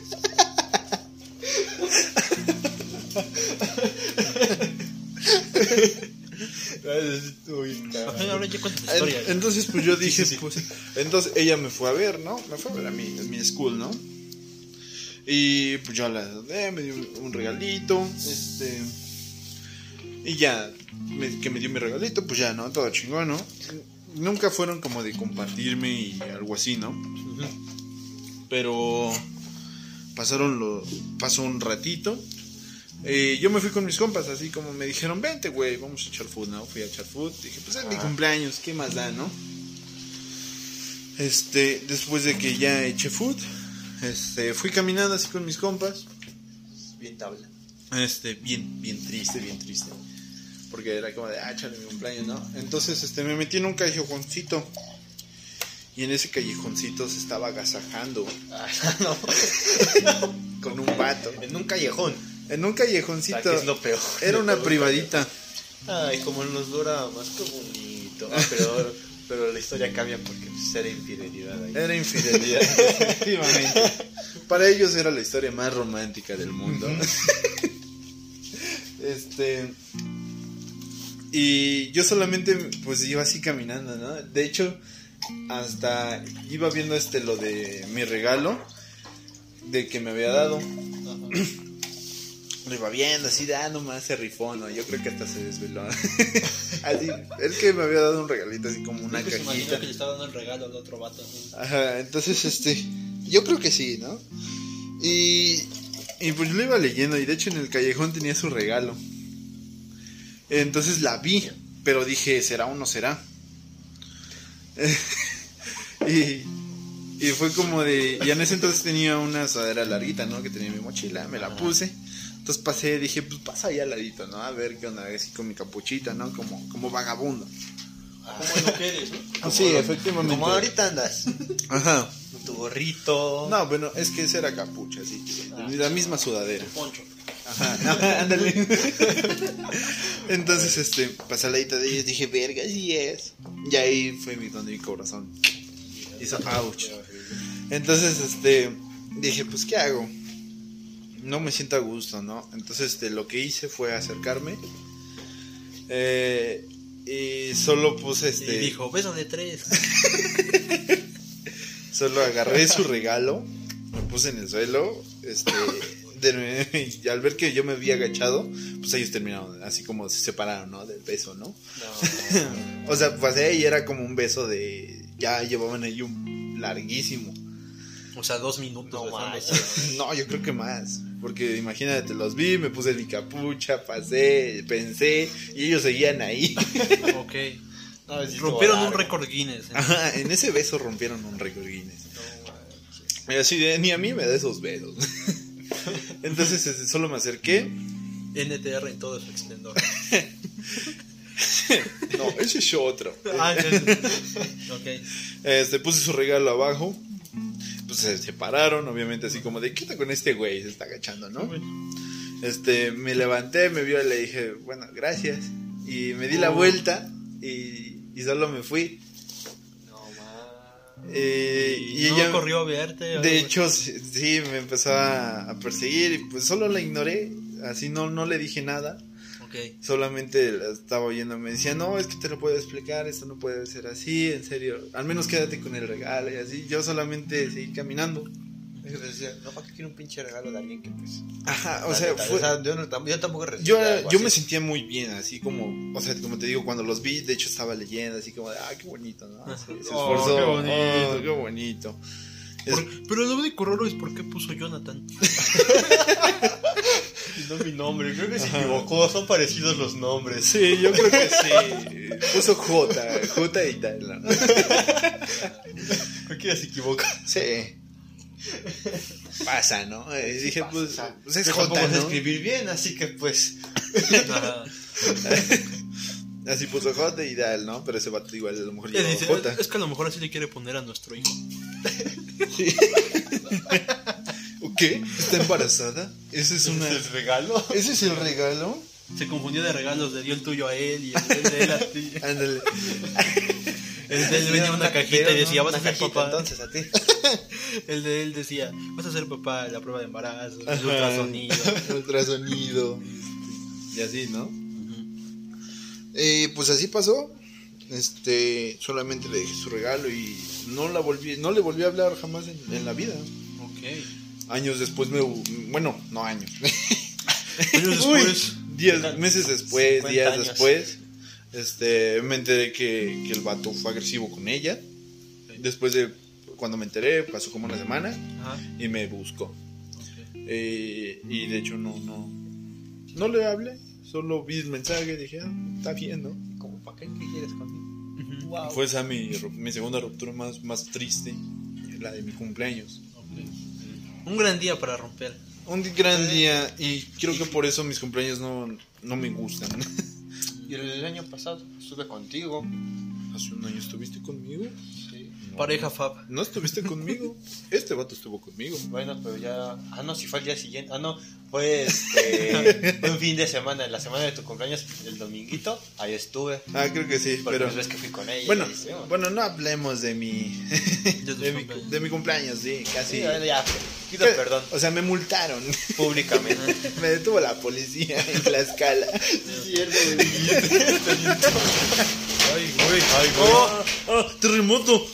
En- Entonces, pues yo dije, pues. Entonces ella me fue a ver, ¿no? Me fue a ver a mi, a mi school, ¿no? Y pues yo la saludé, me dio un regalito, este. Y ya, me- que me dio mi regalito, pues ya, ¿no? Todo chingón, ¿no? Nunca fueron como de compartirme y algo así, ¿no? Pero pasaron lo, pasó un ratito. eh, yo me fui con mis compas, así como me dijeron, vente, güey, vamos a echar food, ¿no? Fui a echar food, dije, pues es mi Ah. cumpleaños, ¿qué más da, no? Este, después de que ya eché food, este, fui caminando así con mis compas, Bien tabla. este, bien, bien triste, bien triste. Porque era como de, ah, chale, mi cumpleaños, ¿no? Entonces, este, me metí en un callejoncito. Y en ese callejoncito se estaba agasajando Ah, no. con un vato. En un callejón. En un O sea, callejoncito. que es lo peor. Era una privadita. Ay, como en los doramas, qué bonito. Ah, pero, pero la historia cambia porque era infidelidad ahí. Era infidelidad, efectivamente. Para ellos era la historia más romántica del mundo. este. Y yo solamente, pues iba así caminando, ¿no? De hecho, hasta iba viendo este lo de mi regalo de que me había dado. Lo iba viendo así de, ah, nomás se rifó, ¿no? Yo creo que hasta se desveló. así, es que me había dado un regalito así como una Creo que se imaginó cajita. que le estaba dando el regalo al otro vato. ¿no? Ajá, entonces este, yo creo que sí, ¿no? Y, y pues lo iba leyendo y de hecho en el callejón tenía su regalo. Entonces la vi, pero dije, ¿será o no será? y, y fue como de, y en ese entonces tenía una sudadera larguita, ¿no? Que tenía en mi mochila, me la Ajá. puse. Entonces pasé, dije, pues pasa ahí al ladito, ¿no? A ver qué onda, así con mi capuchita, ¿no? Como, como vagabundo. ¿Cómo es lo que eres, no? Sí, efectivamente. Como ahorita andas. Ajá. Con tu gorrito. No, bueno, es que esa era capucha, sí. La misma sudadera. Poncho. Ajá, no, ándale. Entonces, este, pasé al ladito de ellos, dije, verga, sí es. Y ahí fue mi, donde mi corazón hizo ouch. Entonces, este, dije, pues, ¿qué hago? No me siento a gusto, ¿no? Entonces, este, lo que hice fue acercarme. eh, y solo puse, este... Y dijo, beso de tres. Solo agarré su regalo, lo puse en el suelo, este, de- y al ver que yo me había agachado, pues ellos terminaron, así como se separaron, ¿no? Del beso, ¿no? No. O sea, pasé y era como un beso de, ya llevaban ahí un larguísimo. O sea, dos minutos. No manches. No, yo creo que más, porque imagínate, los vi, me puse mi capucha, pasé, pensé, y ellos seguían ahí. Ok. No, sí Rompieron un récord Guinness. ¿eh? Ajá, en ese beso rompieron un récord Guinness. No. Y así de, ni a mí me da esos besos. Entonces, solo me acerqué. NTR en todo su esplendor. No, ese es otro. ah, ya, ya. ok. Este, puse su regalo abajo. Pues se separaron, obviamente, así como de, ¿qué está con este güey? Se está agachando, ¿no? Este, me levanté, me vio y le dije, bueno, gracias. Y me di la Oh. vuelta y, y solo me fui. No manches. Eh, Y, y no ella, corrió a verte. de hecho, sí, sí, me empezó a, a perseguir y pues solo la ignoré. Así no, no le dije nada. Ok. Solamente la estaba oyendo. Me decía, no, es que te lo puedo explicar. Esto no puede ser así, en serio. Al menos quédate con el regalo y así. Yo solamente seguí caminando. Es que decía, no, ¿para qué quiero un pinche regalo de alguien que pues... Ajá, o sea, fue, yo, no yo tampoco Yo, yo me sentía muy bien, así como, o sea, como te digo, cuando los vi, de hecho estaba leyendo, así como de, ah, qué bonito, ¿no? Así, se Oh, esforzó, qué bonito. oh, qué bonito. Es- Por- pero lo único raro es por qué puso Jonathan. No mi nombre, creo que se equivocó, son parecidos los nombres. sí, yo creo que sí. Puso J, J y tal, ¿no? Creo que ya se equivoca. Sí. Pasa, ¿no? Eh, dije, pues, pues es J, ¿no? escribir bien, así que pues... Así puso J y tal, ¿no? Pero ese vato igual a lo mejor dice, J. es que a lo mejor así le quiere poner a nuestro hijo. ¿O ¿Qué? ¿Está embarazada? Ese es una... ¿Es el regalo? ¿Ese es el regalo? Se confundió de regalos, le dio el tuyo a él y el de él a ti. Ándale. El de él venía una cajita y decía, vas a ser papá. Entonces a ti. El de él decía, vas a ser papá, la prueba de embarazo, el ultrasonido. Ultrasonido. Y así, ¿no? Eh, pues así pasó. Este, solamente le dejé su regalo y no la volví, no le volví a hablar jamás en, en la vida. Ok. Años después me, bueno, no años. Años después. Uy, diez meses después, 50 días años. después, este, me enteré que, que el vato fue agresivo con ella. Después de cuando me enteré, pasó como una semana Ajá. y me buscó. ok. Eh, y de hecho no, no, no le hablé, solo vi el mensaje y dije, ah, está bien, ¿no? Como, ¿para qué ¿Qué quieres conmigo? Wow. Fue esa mi, mi segunda ruptura más, más triste, la de mi cumpleaños. Ok. Un gran día para romper. Un gran día y creo que por eso mis cumpleaños no, no me gustan. Y el año pasado estuve contigo. Hace un año estuviste conmigo. Pareja Fab. No estuviste conmigo. Este vato estuvo conmigo. Bueno, pero ya. Ah, no, si fue el día siguiente. Ah, no. Fue este. un fin de semana. La semana de tu cumpleaños, el dominguito. Ahí estuve. Ah, creo que sí, Porque pero... pues ves que fui con ella. Bueno, sí, bueno. bueno, no hablemos de mi, De mi, cumpleaños. de mi cumpleaños, sí, casi. bueno, ya. Pido Pero- perdón O sea, me multaron. públicamente. me detuvo la policía en Tlaxcala. Sí, cierto, Ay, güey. Ay, güey. ¡Oh! ¡Oh! ¡Terremoto!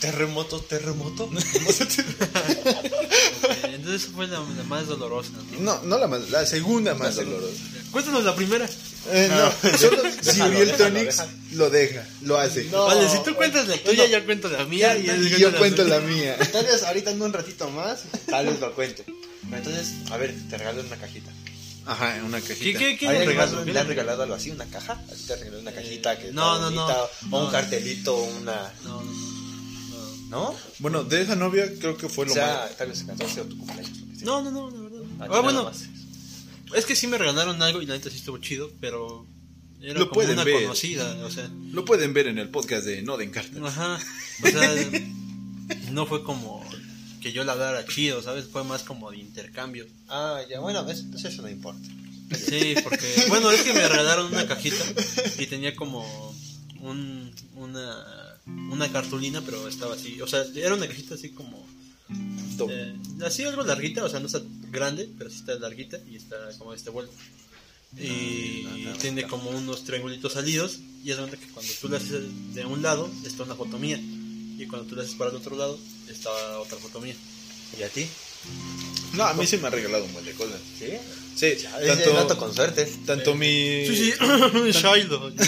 Terremoto, terremoto. Entonces fue la, la más dolorosa, ¿no? No, no la más, la segunda más dolorosa. Cuéntanos la primera. Eh, no, solo si Uriel Tonix lo deja, lo hace. No. Vale, si tú cuentas la tuya, yo cuento la mía. Y, él yo cuento la mía. Tal vez ahorita en un ratito más, tal vez lo cuente. Pero Entonces, a ver, te regalo una cajita. Ajá, una ¿Qué, cajita. qué, qué ¿Hay le regalo- regaló? ¿Qué ¿Le le han regalado algo así? ¿Una caja? ¿A ti te han regalado una cajita que no, no, no. O un No. cartelito, una... No, no, no. ¿No? Bueno, de esa novia creo que fue O lo sea, más. tal vez se 14 o tu cumpleaños. No, no, no, la verdad. Ah, Ah, bueno, más. es que sí me regalaron algo y la neta sí estuvo chido, pero era Lo como pueden una ver. conocida, o sea, Lo pueden ver en el podcast de No den cartas. ajá, o sea, no fue como que yo la dara chido, ¿sabes? Fue más como de intercambio. Ah, ya, bueno, eso, pues eso no importa. Sí, porque, bueno, es que me regalaron una cajita y tenía como un, una, una cartulina, pero estaba así, o sea, era una cajita así como. Eh, así algo larguita, o sea, no está grande, pero sí está larguita y está como este vuelto. Y Ah, tiene como unos triangulitos salidos. Y es de cuenta que cuando tú le haces de un lado, está una foto mía. Y cuando tú le haces para el otro lado, está otra foto mía. ¿Y a ti? No, a mí se me ha regalado un buen de cosas. ¿Sí? Sí, tanto, tanto, con suerte. tanto mi... Sí, sí, Shiloh.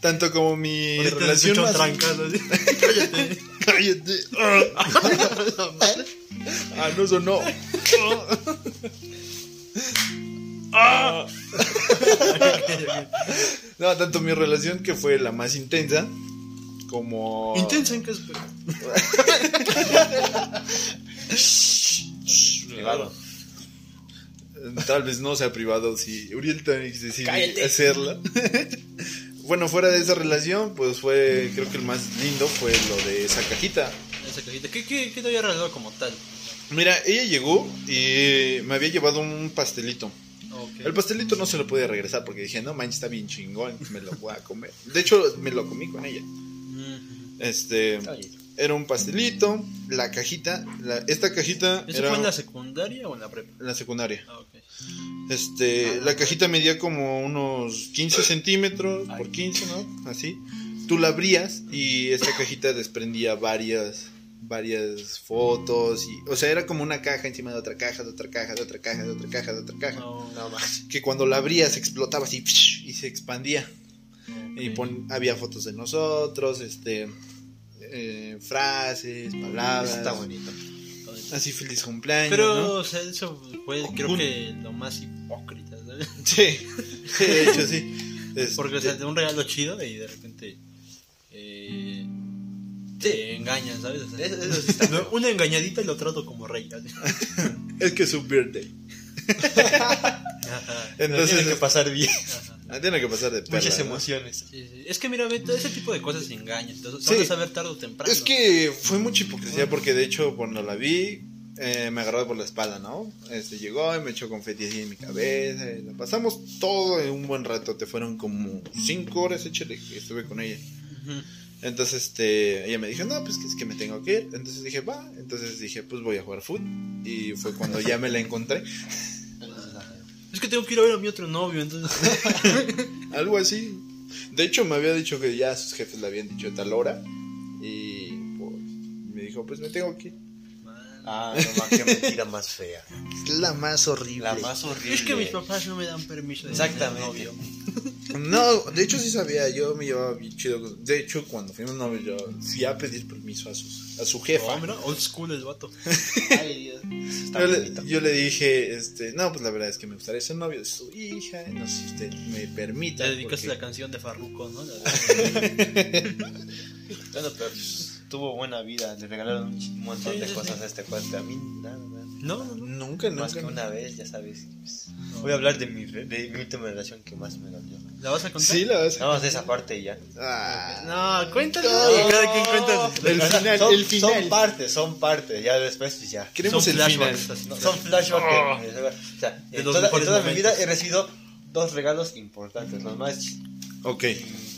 Tanto como mi Ahorita relación más... trancado, así. Cállate. Cállate. ah, no sonó. Ah. no, tanto mi relación que fue la más intensa como... Intensa en que es. Privado. Tal vez no sea privado si Uriel también decide Cállate. hacerla. bueno, fuera de esa relación, pues fue, creo que el más lindo fue lo de esa cajita. Esa cajita. ¿Qué, qué, qué te había regalado como tal? Mira, ella llegó y me había llevado un pastelito. El pastelito no se lo pude regresar porque dije, no manches, está bien chingón, me lo voy a comer. De hecho, me lo comí con ella. Este, era un pastelito, la cajita, la- esta cajita ¿Eso era fue en la secundaria o en la prepa? en la secundaria. Ah. Este, la cajita medía como unos 15 centímetros por 15, ¿no? Así. Tú la abrías y esta cajita desprendía varias, varias fotos y, o sea, era como una caja encima de otra caja, de otra caja, de otra caja, de otra caja, de otra caja. No, no más. Que cuando la abrías explotaba así y se expandía. Y pon- había fotos de nosotros, este, eh, frases, palabras. Está bonito. Así feliz cumpleaños. Pero, ¿no? o sea, eso fue, creo Un- que lo más hipócrita, ¿sabes? Sí, de hecho sí. Porque, o sea, te da un regalo chido y de repente. Eh, te engañan, ¿sabes? O sea, está no, una engañadita y lo trato como rey. es que es su birthday. Ajá, Entonces, Tiene que pasar bien. ajá. tiene que pasar de perla, Muchas ¿no? emociones. Sí, sí. Es que mira, Beto, ese tipo de cosas se engañan. Entonces, Sí. saber tarde o temprano. Es que fue mucha hipocresía porque de hecho cuando la vi eh, me agarró por la espalda, ¿no? Este llegó y me echó confeti así en mi cabeza. y la pasamos todo en un buen rato. Te fueron como cinco horas, échale, que estuve con ella. Entonces, este, ella me dijo, no, pues que es que me tengo que ir. Entonces dije, va. Entonces dije, pues voy a jugar fútbol. Y fue cuando ya me la encontré. Es que tengo que ir a ver a mi otro novio, entonces. Algo así. De hecho, me había dicho que ya sus jefes le habían dicho a tal hora. Y pues, me dijo, pues me tengo que. Ah, no más, qué mentira más fea. Es la más horrible. La más horrible. Es que mis papás no me dan permiso de Exactamente. novio. No, de hecho sí sabía, yo me llevaba bien chido. con- De hecho, cuando fuimos novios, yo fui a pedir permiso a, sus, a su jefa. Oh, mira, old school el vato. Ay, Dios. Yo le, bonito. yo le dije, este, no, pues la verdad es que me gustaría ser novio de su hija, no sé si usted me permita. Le dedicaste porque- la canción de Farruko, ¿no? La de- Bueno, pero pues, tuvo buena vida. Le regalaron un montón Sí, de sí, cosas sí. a este cuate. A mí nada, nada. No, no, no. Nunca, nunca. Más que una vez, ya sabes. pues, Voy a hablar de mi, re- de mi última relación que más me dolió. ¿La vas a contar? Sí, la vas a... Vamos de esa parte y ya. Ah, No, cuéntalo. No. Cada quien cuenta. El final, son, el final. Son partes, son partes. Ya después, pues ya. Queremos Son el final. flashbacks. No, son flashbacks. que- o sea, en toda, en toda mi vida he recibido dos regalos importantes. Los más Ok.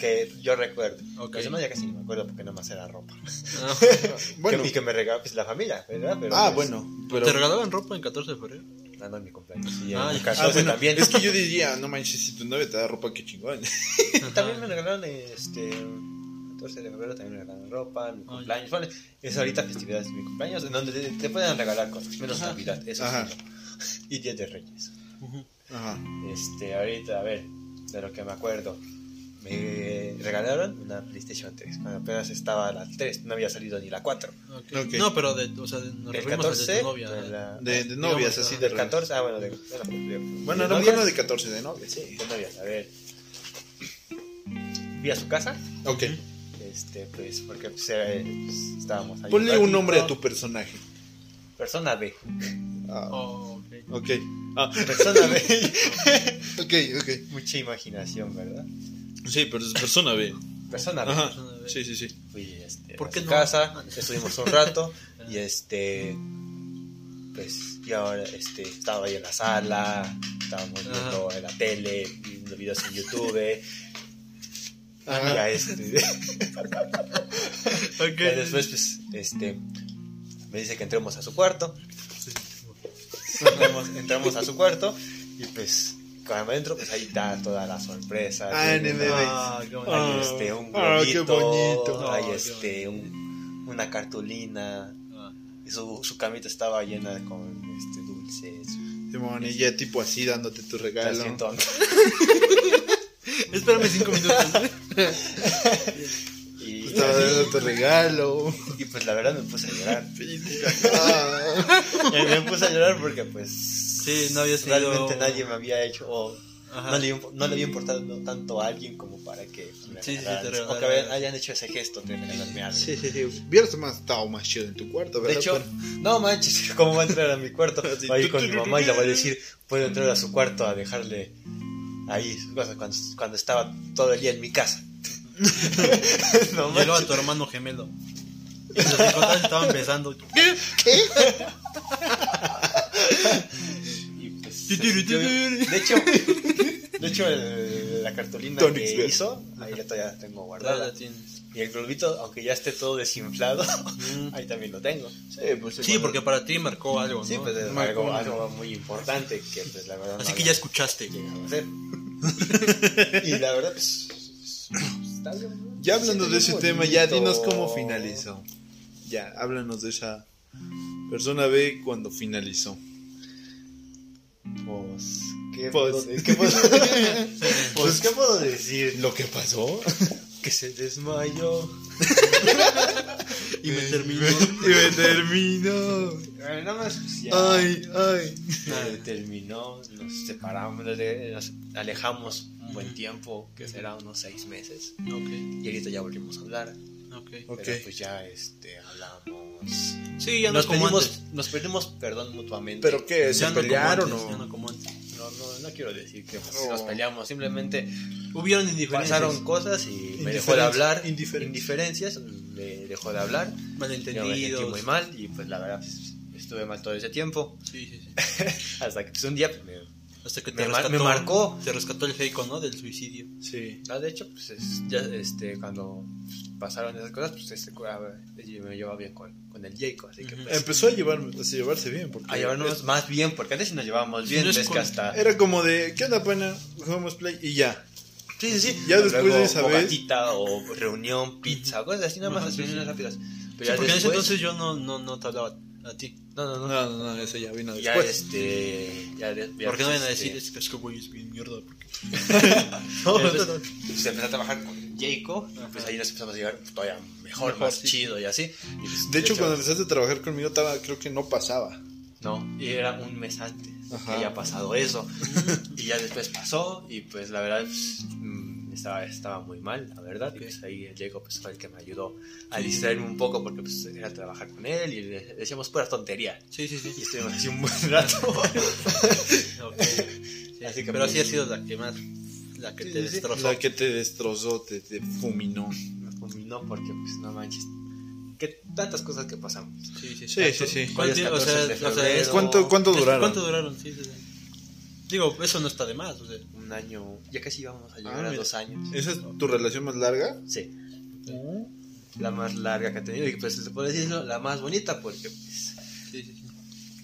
Que yo recuerdo. Ok. Los demás ya casi ni me acuerdo porque nada más era ropa. No. Bueno. Que- y que me regaló pues, la familia, ¿verdad? Pero, Ah, pues, bueno. Pero... ¿Te regalaban ropa en 14 de febrero? Ah, no, en mi cumpleaños. Y Ah, en mi ya. 14 Ah, bueno, también. es que yo diría, no manches, si tu novia te da ropa, qué chingón. También me regalaron este 14 de febrero también me regalaron ropa, mi cumpleaños. Bueno, es ahorita festividades de mi cumpleaños, en donde te, te pueden regalar cosas, menos Ajá. Navidad, eso Ajá. sí. no. Y Día de Reyes. Ajá. Este, ahorita, a ver, de lo que me acuerdo. Me regalaron una PlayStation 3. Cuando apenas estaba la 3, no había salido ni la 4. Ok. Ok. No, pero de, o sea, de- nos El referimos a 14 de novia. de la- De, de Digamos, novias, ajá. así de del reyes. 14, ah, bueno, de, bueno, no novias, de 14, de novias, sí. de novias, a ver. Fui a su casa, Ok. este, pues, porque pues, eh, pues, estábamos ahí. Ponle un nombre a tu personaje. Persona B. Ah, Oh, ok. ok. Ah, Persona B. ok, ok. Mucha imaginación, ¿verdad? Sí, pero es persona B. Persona B. Ajá. Sí, sí, sí. Fui este, ¿Por a qué su no? casa, estuvimos un rato y este pues y ahora este estaba ahí en la sala, estábamos viendo en la tele, viendo videos en YouTube. Ajá. Ya este. Ok. Ya después, pues, este. Me dice que entremos a su cuarto. Entramos, entramos a su cuarto y pues cuando entro, pues ahí está toda la sorpresa. Ah, una- Ah, qué bonito. hay este, un Ah, qué globito, bonito. hay Ah, qué este, un, una cartulina. Ah. Y su, su camita estaba llena con este, dulces. Simón, y ya tipo así dándote tu regalo. Espérame cinco minutos. y, Estaba dando tu regalo. y pues la verdad me puse a llorar. Ah. me puse a llorar porque pues Sí, no había sido- realmente nadie me había hecho o Ajá. no, le, no le había importado tanto a alguien como para que me Sí, sí, te o que hayan- hayan hecho ese gesto de regalarme algo. Sí, sí, sí. Hubieras más estado más chido en tu cuarto, De ¿verdad? hecho, Pero- no manches, ¿cómo va a entrar a mi cuarto? Así, Va a ir con mi mamá y le va a decir, puedo entrar a su cuarto a dejarle ahí, cuando, cuando, cuando estaba todo el día en mi casa. no Y luego a manches. tu hermano gemelo. Y los estaban besando. Sintió bien. De hecho, de hecho el- la cartulina Tonics que hizo, ahí la todavía tengo guardada. la tienes. Y el globito, aunque ya esté todo desinflado, Mm. ahí también lo tengo. Sí, pues Sí, porque para ti marcó algo, Sí, ¿no? pues Marcó algo, muy importante que pues la verdad no Así que ya escuchaste. llegado a hacer. y la verdad, pues, está bien, ¿no? Ya hablando de ese tema, ya dinos cómo finalizó. Ya, háblanos de esa persona B cuando finalizó. Pues, ¿qué, Pues- puedo, ¿qué puedo, pues, ¿qué puedo decir? ¿Lo que pasó? Que se desmayó. Y me terminó. y me terminó. Bueno, nada más, ya. Ay, ay. Se terminó, nos separamos, nos alejamos un buen tiempo, que será unos seis meses. Y ahorita ya volvimos a hablar. ok. Ok. Pero pues ya este, hablamos. Sí, ya no Nos es como pedimos, antes. nos pedimos perdón mutuamente. ¿Pero qué? ¿Se Ya no como pelearon antes, ya o no como antes. No, no, no quiero decir que pues, No. nos peleamos, simplemente Hubieron indiferencias. pasaron cosas y me dejó de hablar. Indiferencias. Indiferencias, me dejó de hablar. Yo me sentí Malentendidos. muy mal y pues la verdad pues, estuve mal todo ese tiempo. Sí, sí, sí. Hasta que pues, un día pues, me, Hasta que te Me rescató. me marcó. Te rescató el Heiko, ¿no? Del suicidio. Sí. No, de hecho, pues es- ya este, cuando pasaron esas cosas, pues este, a ver, yo me llevaba bien con, con el Jacob, así que pues, Empezó a, llevar, a llevarse bien. Porque a llevarnos más bien, porque antes sí nos llevábamos bien, no es es que con- hasta... Era como de, ¿qué onda, pana? Jugamos play y ya. Sí, sí, sí. Ya después Luego, de esa vez- o reunión, pizza, cosas así, nada más las sí, reuniones sí. rápidas. Pero Sí, ya porque en ese después- entonces yo no, no, no te hablaba a ti. No, no, no. No, no, no, eso ya vino ya después. este... Ya, de- ya, Porque no vayan a este, decir, es que es que güey es bien mierda. Porque... No, no, entonces, no. Pues empecé a trabajar con Jacob, pues ahí nos empezamos a llevar todavía mejor, Mejor, más sí. chido y así. Y, pues, De hecho, cuando empezaste a trabajar conmigo, estaba, creo que no pasaba. No, y era un mes antes Ajá. que había pasado eso. y ya después pasó y pues la verdad pues, mm, estaba, estaba muy mal, la verdad. Y pues ahí el Jacob pues, fue el que me ayudó a distraerme un poco porque pues era trabajar con él y le decíamos pura tontería. Sí, sí, sí. Y estuvimos así un buen rato. Ok. Sí, Así que Pero así ha sido la que más. La que Sí, te destrozó. La que te destrozó, te, te fulminó. me fulminó porque pues no manches. Que tantas cosas que pasamos. Sí, sí, Sí, sí, sí. ¿Cuánto? O sea, 14 de o sea, febrero. es- ¿Cuánto, cuánto duraron? ¿Cuánto duraron? Sí, sí, sí. Digo, eso no está de más. O sea, Un año, ya casi íbamos a llegar Ah, a dos años. ¿Esa es tu relación más larga? Sí. La más larga que ha tenido y pues se puede decirlo, la más bonita porque pues sí, sí, sí.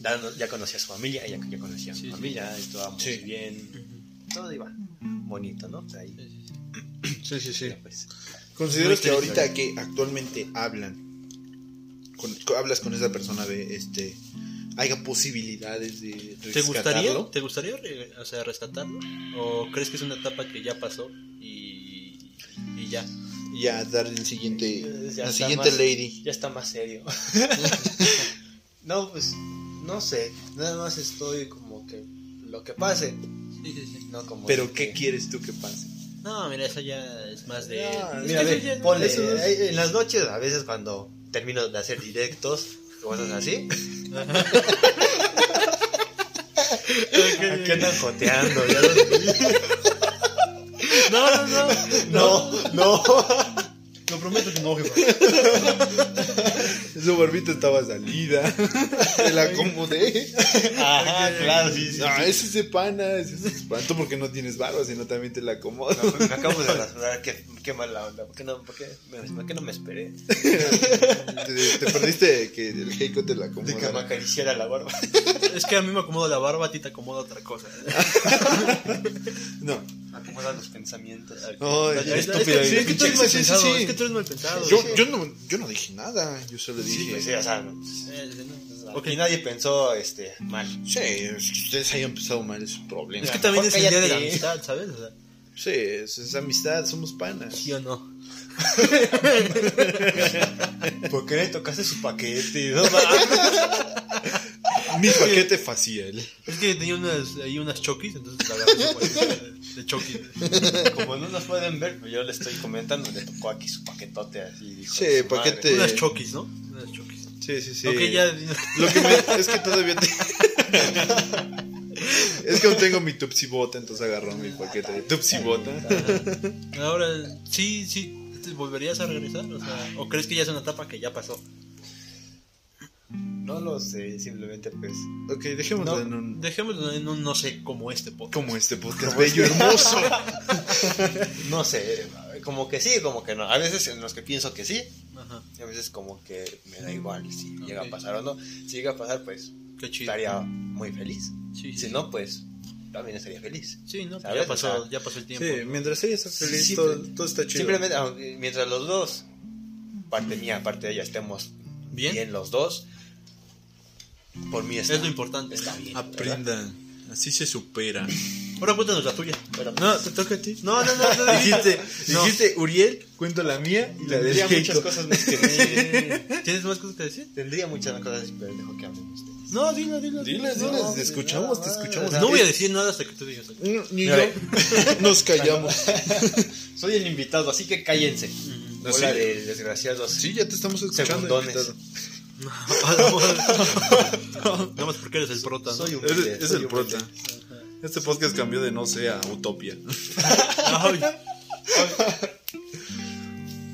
ya, ya conocí a su familia, ella ya conocía a su Sí, familia, estábamos bien, todo iba bonito, ¿no? Sea, ahí, Sí, sí, sí. Pues, ¿Consideras que ahorita que actualmente hablan, con- hablas con esa persona de este, haya posibilidades de ¿Te gustaría, rescatarlo? ¿Te gustaría re- o sea, rescatarlo? ¿O crees que es una etapa que ya pasó y, y ya? Ya dar el siguiente, Ya la está siguiente más- lady. ya está más serio. no, pues no sé, nada más estoy como que lo que pase, Sí, sí, sí. no como Pero que- ¿qué quieres tú que pase? No, mira, eso ya es más de... Es que ve, no- ponle, eso es- eh, en las noches, a veces cuando termino de hacer directos, cosas así, aquí andan joteando, ya los No, no, no. No, no. Lo prometo que no, jefa. Su barbita estaba salida. Te la acomodé. Ajá, claro, sí, sí. No, ese es de pana. Ese es de espanto porque no tienes barba, sino también te la acomodo. Me acabo de rasurar, que, qué mala onda. ¿Por qué no, por qué, me- por qué no me esperé? Te, te perdiste que el Heiko te la De que me acomodara. acariciara la barba. Es que a mí me acomoda la barba, a ti te acomoda otra cosa. No. Me acomodan los pensamientos. No, Ya, es- Es que, sí, es que tú eres mal sí, sí, pensado, sí. es que tú eres mal pensado. Yo, no, yo no dije nada, yo solo Sí, dije. pues sí, o sea, no. Ok. nadie pensó este, mal. Sí, es que ustedes hayan empezado mal es un problema. Es que también es el día de la amistad, ¿sabes? O sea, Sí, es, es amistad, somos panas. ¿sí o no? ¿Por qué le tocaste su paquete? No. Mi paquete facial. Es que tenía unas, ahí unas chokis, entonces agarré su paquete de chokis. Como no nos pueden ver, pues yo le estoy comentando, le tocó aquí su paquetote así. Dijo, Sí, su madre. paquete. Unas chokis, ¿no? Unas chokis. Sí, sí, sí. Ok, ya. Lo que me, es que todavía te... Es que aún tengo mi Tupsi Bota, entonces agarró mi paquete de Tupsi Bota. Ahora, sí, sí. ¿Te volverías a regresar? O, sea, ¿O crees que ya es una etapa que ya pasó? No lo sé, simplemente pues. Ok, dejémoslo No. en un... Dejémoslo en un no sé como este podcast. Como este podcast bello, hermoso. No sé, como que sí, como que no. A veces en los que pienso que sí, Ajá, a veces como que me da igual si Ok. llega a pasar o no. Si llega a pasar, pues qué chido. estaría muy feliz. Sí, sí. Si no, pues también estaría feliz. Sí, ¿no? Ya pasó, O sea, ya pasó el tiempo. Sí, ¿no? mientras ella está feliz, Sí, todo, todo está chido. Simplemente, mientras los dos, parte mía, parte de ella, estemos Bien. bien, los dos, por mí está, Es lo importante. está bien. ¿verdad? Aprendan, así se supera. Ahora cuéntanos la tuya. No, te toca a ti. No, no, no. no Dijiste, No. dijiste Uriel, cuento la mía y la de tendría muchas cosas más que decir. ¿Tienes más cosas que decir? Tendría muchas cosas, pero dejo que hablen ustedes. No, dilo, dilo. Diles, dilo. diles, No, te escuchamos, te escuchamos. No voy a decir nada hasta que tú digas. No, Ni yo. Nos callamos. Soy el invitado, así que cállense. Ujú. Hola ¿Ah, sí? de desgraciados. Sí, ya te estamos escuchando. Segundones. invitado. Nada más porque eres el prota, ¿no? Soy un Es, el prota. Este podcast cambió de no sé a Utopia. Ay.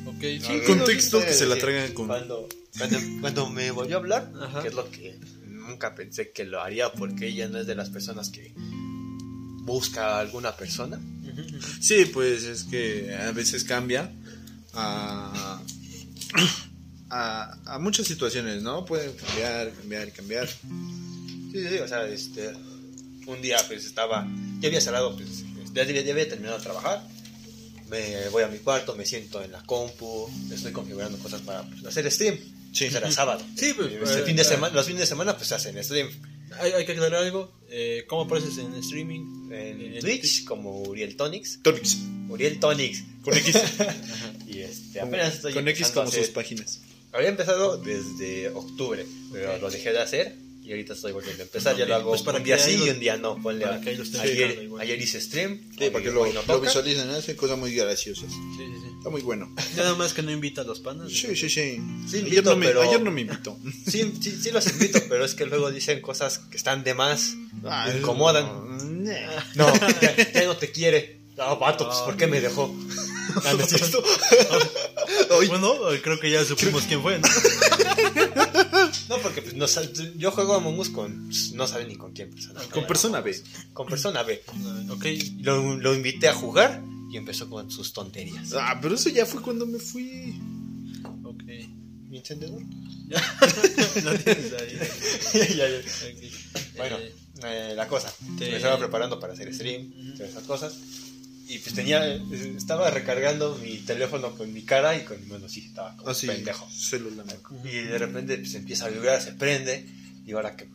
Ok, sí. Contexto ¿qué que se la tragan con- Cuando, cuando, cuando me volvió a hablar, Ajá. que es lo que nunca pensé que lo haría, porque ella no es de las personas que busca a alguna persona. Sí, pues es que a veces cambia a, a, a muchas situaciones, ¿no? Pueden cambiar, cambiar, cambiar. Sí, sí, o sea, este, un día pues estaba, ya había cerrado, pues, ya había, ya había terminado de trabajar, me voy a mi cuarto, me siento en la compu, estoy configurando cosas para pues, hacer stream. Sí. Era sábado. Sí, pues, eh, fin de eh, semana, los fines de semana pues hacen stream. Hay, hay que aclarar algo. Eh, ¿Cómo apareces en streaming? En En Twitch, como Uriel Tonics. Tonix, Uriel Tonics. con X. Y este, apenas estoy con X como sus páginas. Había empezado desde octubre, pero Ok. lo dejé de hacer y ahorita estoy volviendo a empezar. Ya Ok, lo hago pues para un día sí y un día no. Ponle para a- que estén ayer, ayer hice stream. Sí, para que hoy- lo, no lo toca. visualicen, hacen cosas muy graciosas. Sí, sí, sí. Está muy bueno. Nada más que no invita a los panas. Sí, sí, sí. Sí, ayer, invito, no me, pero- ayer no me invitó. Sí, sí, sí los invito, pero es que luego dicen cosas que están de más. Ah, incomodan. nah. No, ya, ya no te quiere. Ah, vato, pues ¿por qué me dejó? Ah, ¿no es cierto? Bueno, creo que ya supimos quién fue, ¿no? No, porque pues, no yo juego a Among Us con. pues, No sabe ni con quién persona. Con persona B. Con persona B. Ok. Lo, lo invité a jugar y empezó con sus tonterías. Ah, pero eso ya fue cuando me fui. Ok. ¿Mi encendedor? No tienes ahí. Ya, ya. Ok. Bueno, Eh, eh, la cosa. te- Me estaba preparando para hacer stream, todas esas cosas. Y pues tenía. Estaba recargando mi teléfono con mi cara y con mi mano, sí, estaba como Así, pendejo. celular. Y de repente pues empieza a vibrar, se prende. Y ahora, ¿qué,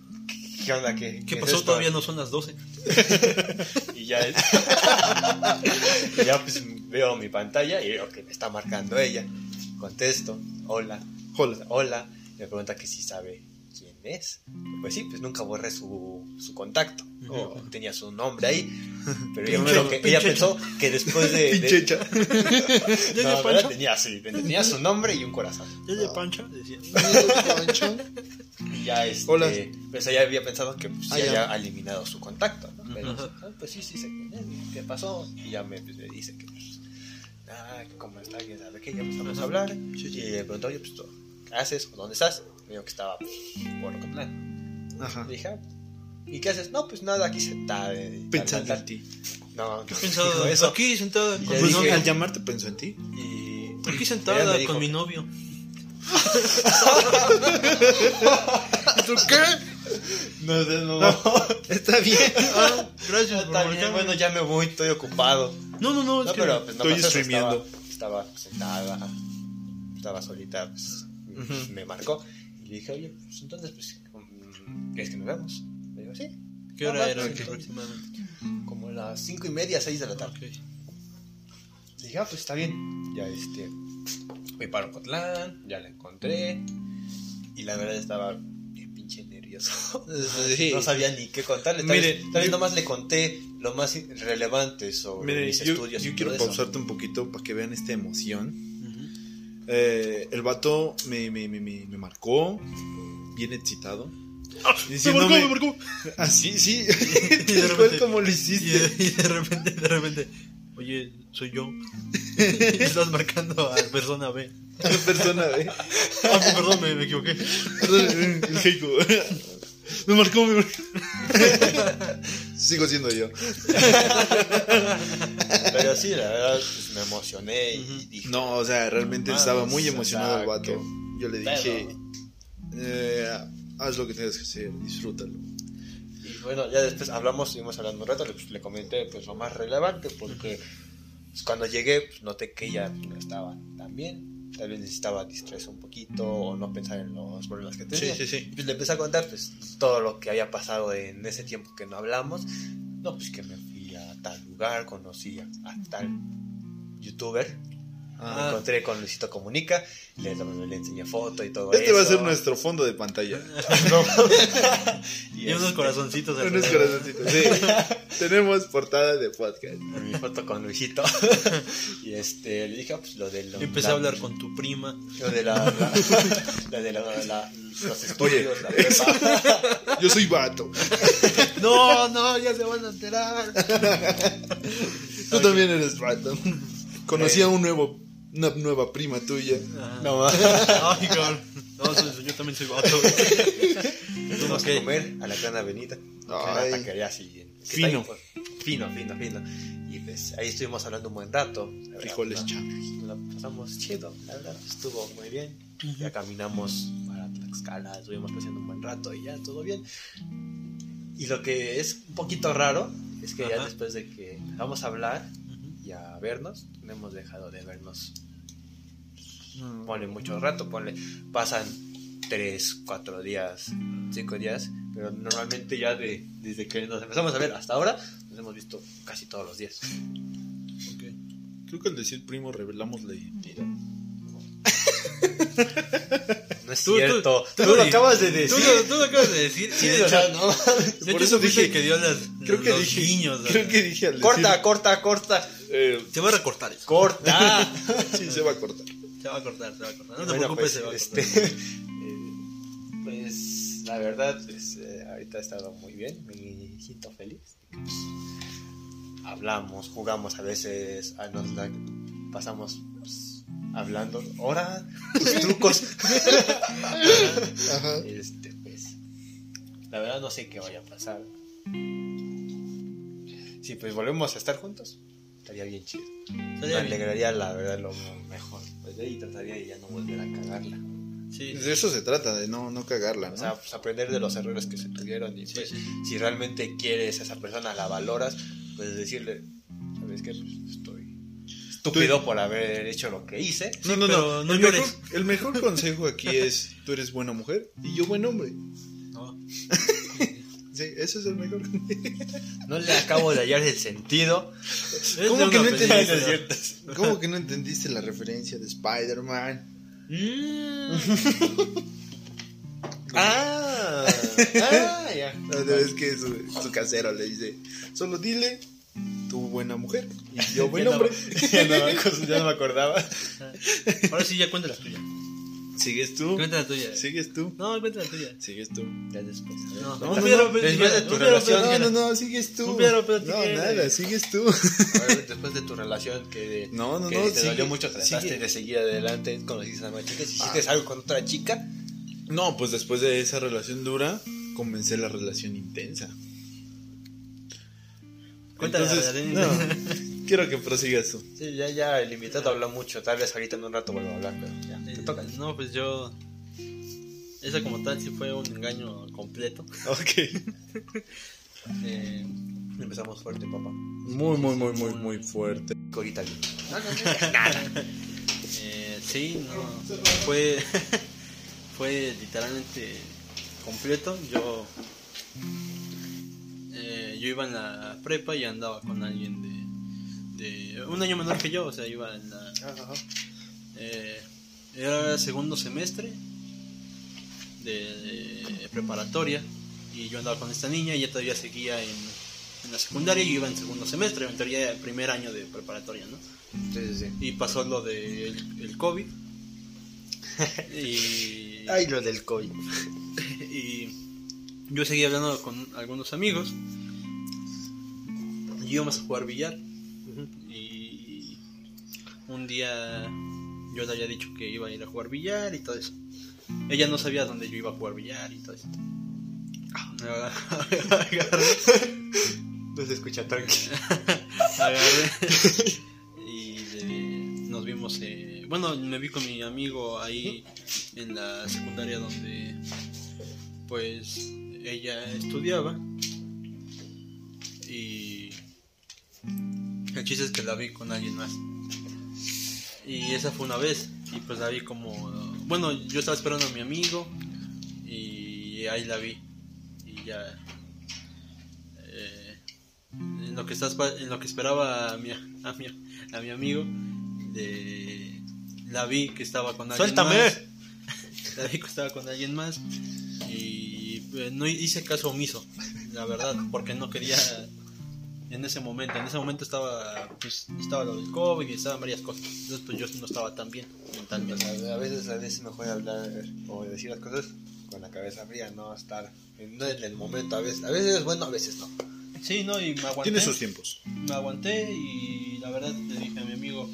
qué, onda? ¿Qué, ¿Qué es pasó? Todavía no son las 12. Y ya, y ya pues veo mi pantalla y veo que me está marcando ella. Contesto, hola, Hola. hola. Y me pregunta que si sabe es. Pues sí, pues nunca borré su, su contacto. O tenía su nombre ahí. Pero ella, Pinche- creo que ella pensó que después de... de- Pinchecha. ¿Ya no, de no, Pancho? tenía, sí, tenía su nombre y un corazón. ¿Ya de Pancho? Decía. Y ya este, Hola. pues ella había pensado que pues, Ah, se ya. había eliminado su contacto, ¿no? Pero Ajá. ah, pues sí, sí sé ¿qué pasó? Y ya me, pues, me dice que pues, ah, ¿cómo está? ¿Quién sabe qué? Ya empezamos a hablar. Sí, sí. Y le preguntó, oye, pues, ¿qué haces? ¿O dónde estás? Dijo que estaba pues, por Ocotlán. Ajá. Le dije, ah, ¿y qué haces? No, pues nada, aquí sentada. eh, Pensando en ti. tal". No, ¿Qué no pensado? dijo eso. Aquí mi dije- novio. Al llamarte pensó en ti. Y Aquí sentada dijo, con mi novio. ¿Tú qué? No, no, no. Está bien. Ah, gracias por Está bien, bueno, ya me voy, estoy ocupado. No, no, no, es No, que... pero pues no estoy streameando. Estaba, estaba sentada, estaba solita, pues, me marcó. Y dije, oye, pues entonces, pues, ¿quieres que nos vemos? Le digo, sí. ¿Qué Ah, hora va, era pues, aproximadamente? Como las cinco y media, seis de la tarde. Ok. Le dije, ah, pues está bien. Ya este. Me paro a Cotlán, ya la encontré. Y la verdad estaba bien pinche nervioso. Sí. No sabía ni qué contarle. Tal Mire, vez, tal vez yo- nomás le conté lo más relevante sobre Mire, mis yo, estudios. yo quiero eso. pausarte un poquito para que vean esta emoción. Eh, el vato me, me, me, me, marcó, bien excitado. Ah, Me marcó, me marcó. Ah, sí, sí. Y de repente- como lo Y hiciste. de, y de repente, de repente, oye, soy yo. Y estás marcando a persona B. Persona, ¿eh? Ah, perdón, me, me equivoqué. El Heiko. Me marcó, me marcó. Sigo siendo yo. Pero sí, la verdad, pues, me emocioné y dije, No, o sea, realmente estaba muy o emocionado sea, el vato. Yo le dije, eh, haz lo que tengas que hacer, disfrútalo. Y bueno, ya después hablamos, seguimos hablando un rato, le, pues, le comenté pues lo más relevante porque pues, cuando llegué pues, noté que ella no estaba tan bien, tal vez necesitaba distraerse un poquito o no pensar en los problemas que tenía. Sí, sí, sí. Pues le empecé a contar pues todo lo que había pasado en ese tiempo que no hablamos. No, pues que me fui a tal lugar, conocí a, a tal youtuber. Me Ah. encontré con Luisito Comunica, le, le enseñé foto y todo Este eso. va a ser nuestro fondo de pantalla. y, Y unos este, corazoncitos. Unos alrededor. corazoncitos. Sí. Tenemos portada de podcast. mi foto con Luisito. y este, le dije, ah, pues lo de lo, empecé la- a hablar con tu prima. Lo de la. la, la de la, la- los estudios, la prepa. Yo soy vato. No, no, ya se van a enterar. Tú también eres vato. Conocí a un nuevo, una nueva prima tuya. No más. Ay, cabrón. No, soy- yo también soy vato. Fuimos Ok. a comer a la gran avenida. Ay. Taquería así. está Fino. pues, fino, fino, fino. Y pues ahí estuvimos hablando un buen rato. La Frijoles nos la pasamos chido, la verdad, estuvo muy bien. Ya caminamos para Tlaxcala, estuvimos paseando un buen rato y ya todo bien. Y lo que es un poquito raro es que ya Ajá. después de que vamos a hablar y a vernos, no hemos dejado de vernos. Ponle mucho rato, ponle, pasan 3, 4 días, 5 días, pero normalmente ya de, desde que nos empezamos a ver hasta ahora, nos hemos visto casi todos los días. Ok. Creo que al decir primo revelamos la identidad. No es Tú- tú- cierto, tú, tú lo lo- acabas de Tú, decir. tú lo acabas de decir. Sí, de o sea, hecho, no. de Por hecho, eso tú dije- que dio las, Creo que los dije. guiños. Creo que dije al decir. Corta, corta, corta. Eh, Se va a recortar eso. Corta. sí, se va a cortar. Se va a cortar, se va a cortar. No te Bueno, preocupes, pues, se va a este, cortar. eh, pues la verdad, pues, eh, ahorita ha estado muy bien, me siento feliz. Pues, hablamos, jugamos a veces, a nos la- pasamos pues, hablando, ahora tus trucos. Ajá. este, pues, la verdad no sé qué vaya a pasar. Si pues volvemos a estar juntos, estaría bien chido. Me alegraría la verdad lo mejor. Pues de ahí trataría de ya no volver a cagarla. Sí, De eso se trata, de no, no cagarla, ¿no? O sea, pues aprender de los errores que se tuvieron y Sí, pues, sí. si realmente quieres a esa persona, la valoras, pues decirle, ¿sabes qué? Pues estoy estúpido por haber hecho lo que hice. no, no, pero no. no el, llores. mejor, el mejor consejo aquí es: tú eres buena mujer y yo buen hombre. No. Sí, eso es el mejor. No le acabo de hallar el sentido. Es ¿Cómo que no entendiste? ¿Cómo que no entendiste la referencia de Spider-Man? Ah, ah, ya. Vez que su, su casero le dice: Solo dile, tú buena mujer y yo buen Ya no- hombre. Ya no, me acu- ya no me acordaba. Ahora sí, ya cuenta la tuya. ¿Sigues tú? Cuenta la tuya. ¿Sigues tú? No, cuenta la tuya. ¿Sigues tú? Ya después. No, No, no, no, pero después de tu relación, No, tijera. no, no, sigues tú. No, nada, sigues tú. Ver, después de tu relación que, No, no, que no, te sigue- dolió mucho, trataste sigue. de seguir adelante, conociste a una chica, si hiciste Ah. algo con otra chica, No, pues después de esa relación dura, comencé la relación intensa. Cuéntale, Entonces, Adrián. no, quiero que prosigas tú. Sí, ya, ya, el invitado habló mucho. Tal vez ahorita en un rato vuelva a hablar, pero ya, te Eh, toca. No, pues yo. Esa como tal sí fue un engaño completo. Ok. Eh, Empezamos fuerte, papá. Muy, muy, muy, muy, muy fuerte. Ahorita bien. eh, sí, no. Fue. fue literalmente completo. Yo. eh, yo iba en la prepa y andaba con alguien de. De un año menor que yo, o sea, iba en la. Eh, era segundo semestre de, de preparatoria y yo andaba con esta niña y ella todavía seguía en, en la secundaria y yo iba en segundo semestre, en teoría primer año de preparatoria, ¿no? Sí, sí, sí. Y pasó lo del el COVID y, Ay, lo del COVID. y yo seguía hablando con algunos amigos y íbamos a jugar billar un día yo le había dicho que iba a ir a jugar billar y todo eso. Ella no sabía dónde yo iba a jugar billar y todo eso. Agarré, No se escucha tranquilo. agarré y nos vimos. eh, bueno, me vi con mi amigo ahí en la secundaria donde, pues, ella estudiaba. Y el chiste es que la vi con alguien más. Y esa fue una vez. Y pues la vi como. Bueno, yo estaba esperando a mi amigo. Y ahí la vi. Y ya. eh, en lo que estás en lo que esperaba a mi, a mi, a mi amigo. De, la vi que estaba con alguien ¡Suéltame! más. La vi que estaba con alguien más. Y eh, no hice caso omiso. La verdad. Porque no quería en ese momento. En ese momento estaba, pues, estaba lo del COVID y estaban varias cosas. Entonces, pues yo no estaba tan bien mentalmente. A veces, a veces es mejor hablar o decir las cosas con la cabeza fría, no estar en, no en el momento. A veces, a veces es bueno, a veces no. Sí, no, y me aguanté. Tiene sus tiempos. Me aguanté y la verdad le dije a mi amigo,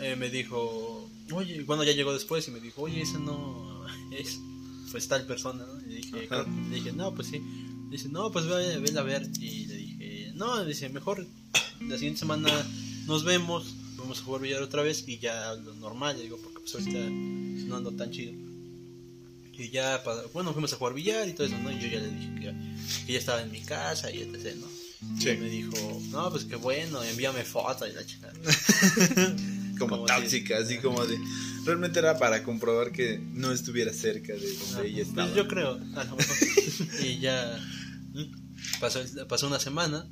eh, me dijo, oye, bueno, ya llegó después y me dijo, oye, esa no es, pues tal persona, ¿no? Y le dije, Ajá. "Creo- le dije, no, pues sí. Dice, no, pues ve, vela a ver. Y le dije, no, dice, mejor la siguiente semana nos vemos, vamos a jugar billar otra vez y ya lo normal, le digo, porque pues ahorita no ando tan chido. Y ya, bueno, fuimos a jugar billar y todo eso, ¿no? Y yo ya le dije que, que ya estaba en mi casa y etc., ¿no? Sí. Y me dijo, no, pues qué bueno, envíame foto y la chica. Como Como tóxica, así como de. Realmente era para comprobar que no estuviera cerca de donde ella estaba. Pues yo creo, y ya pasó, pasó una semana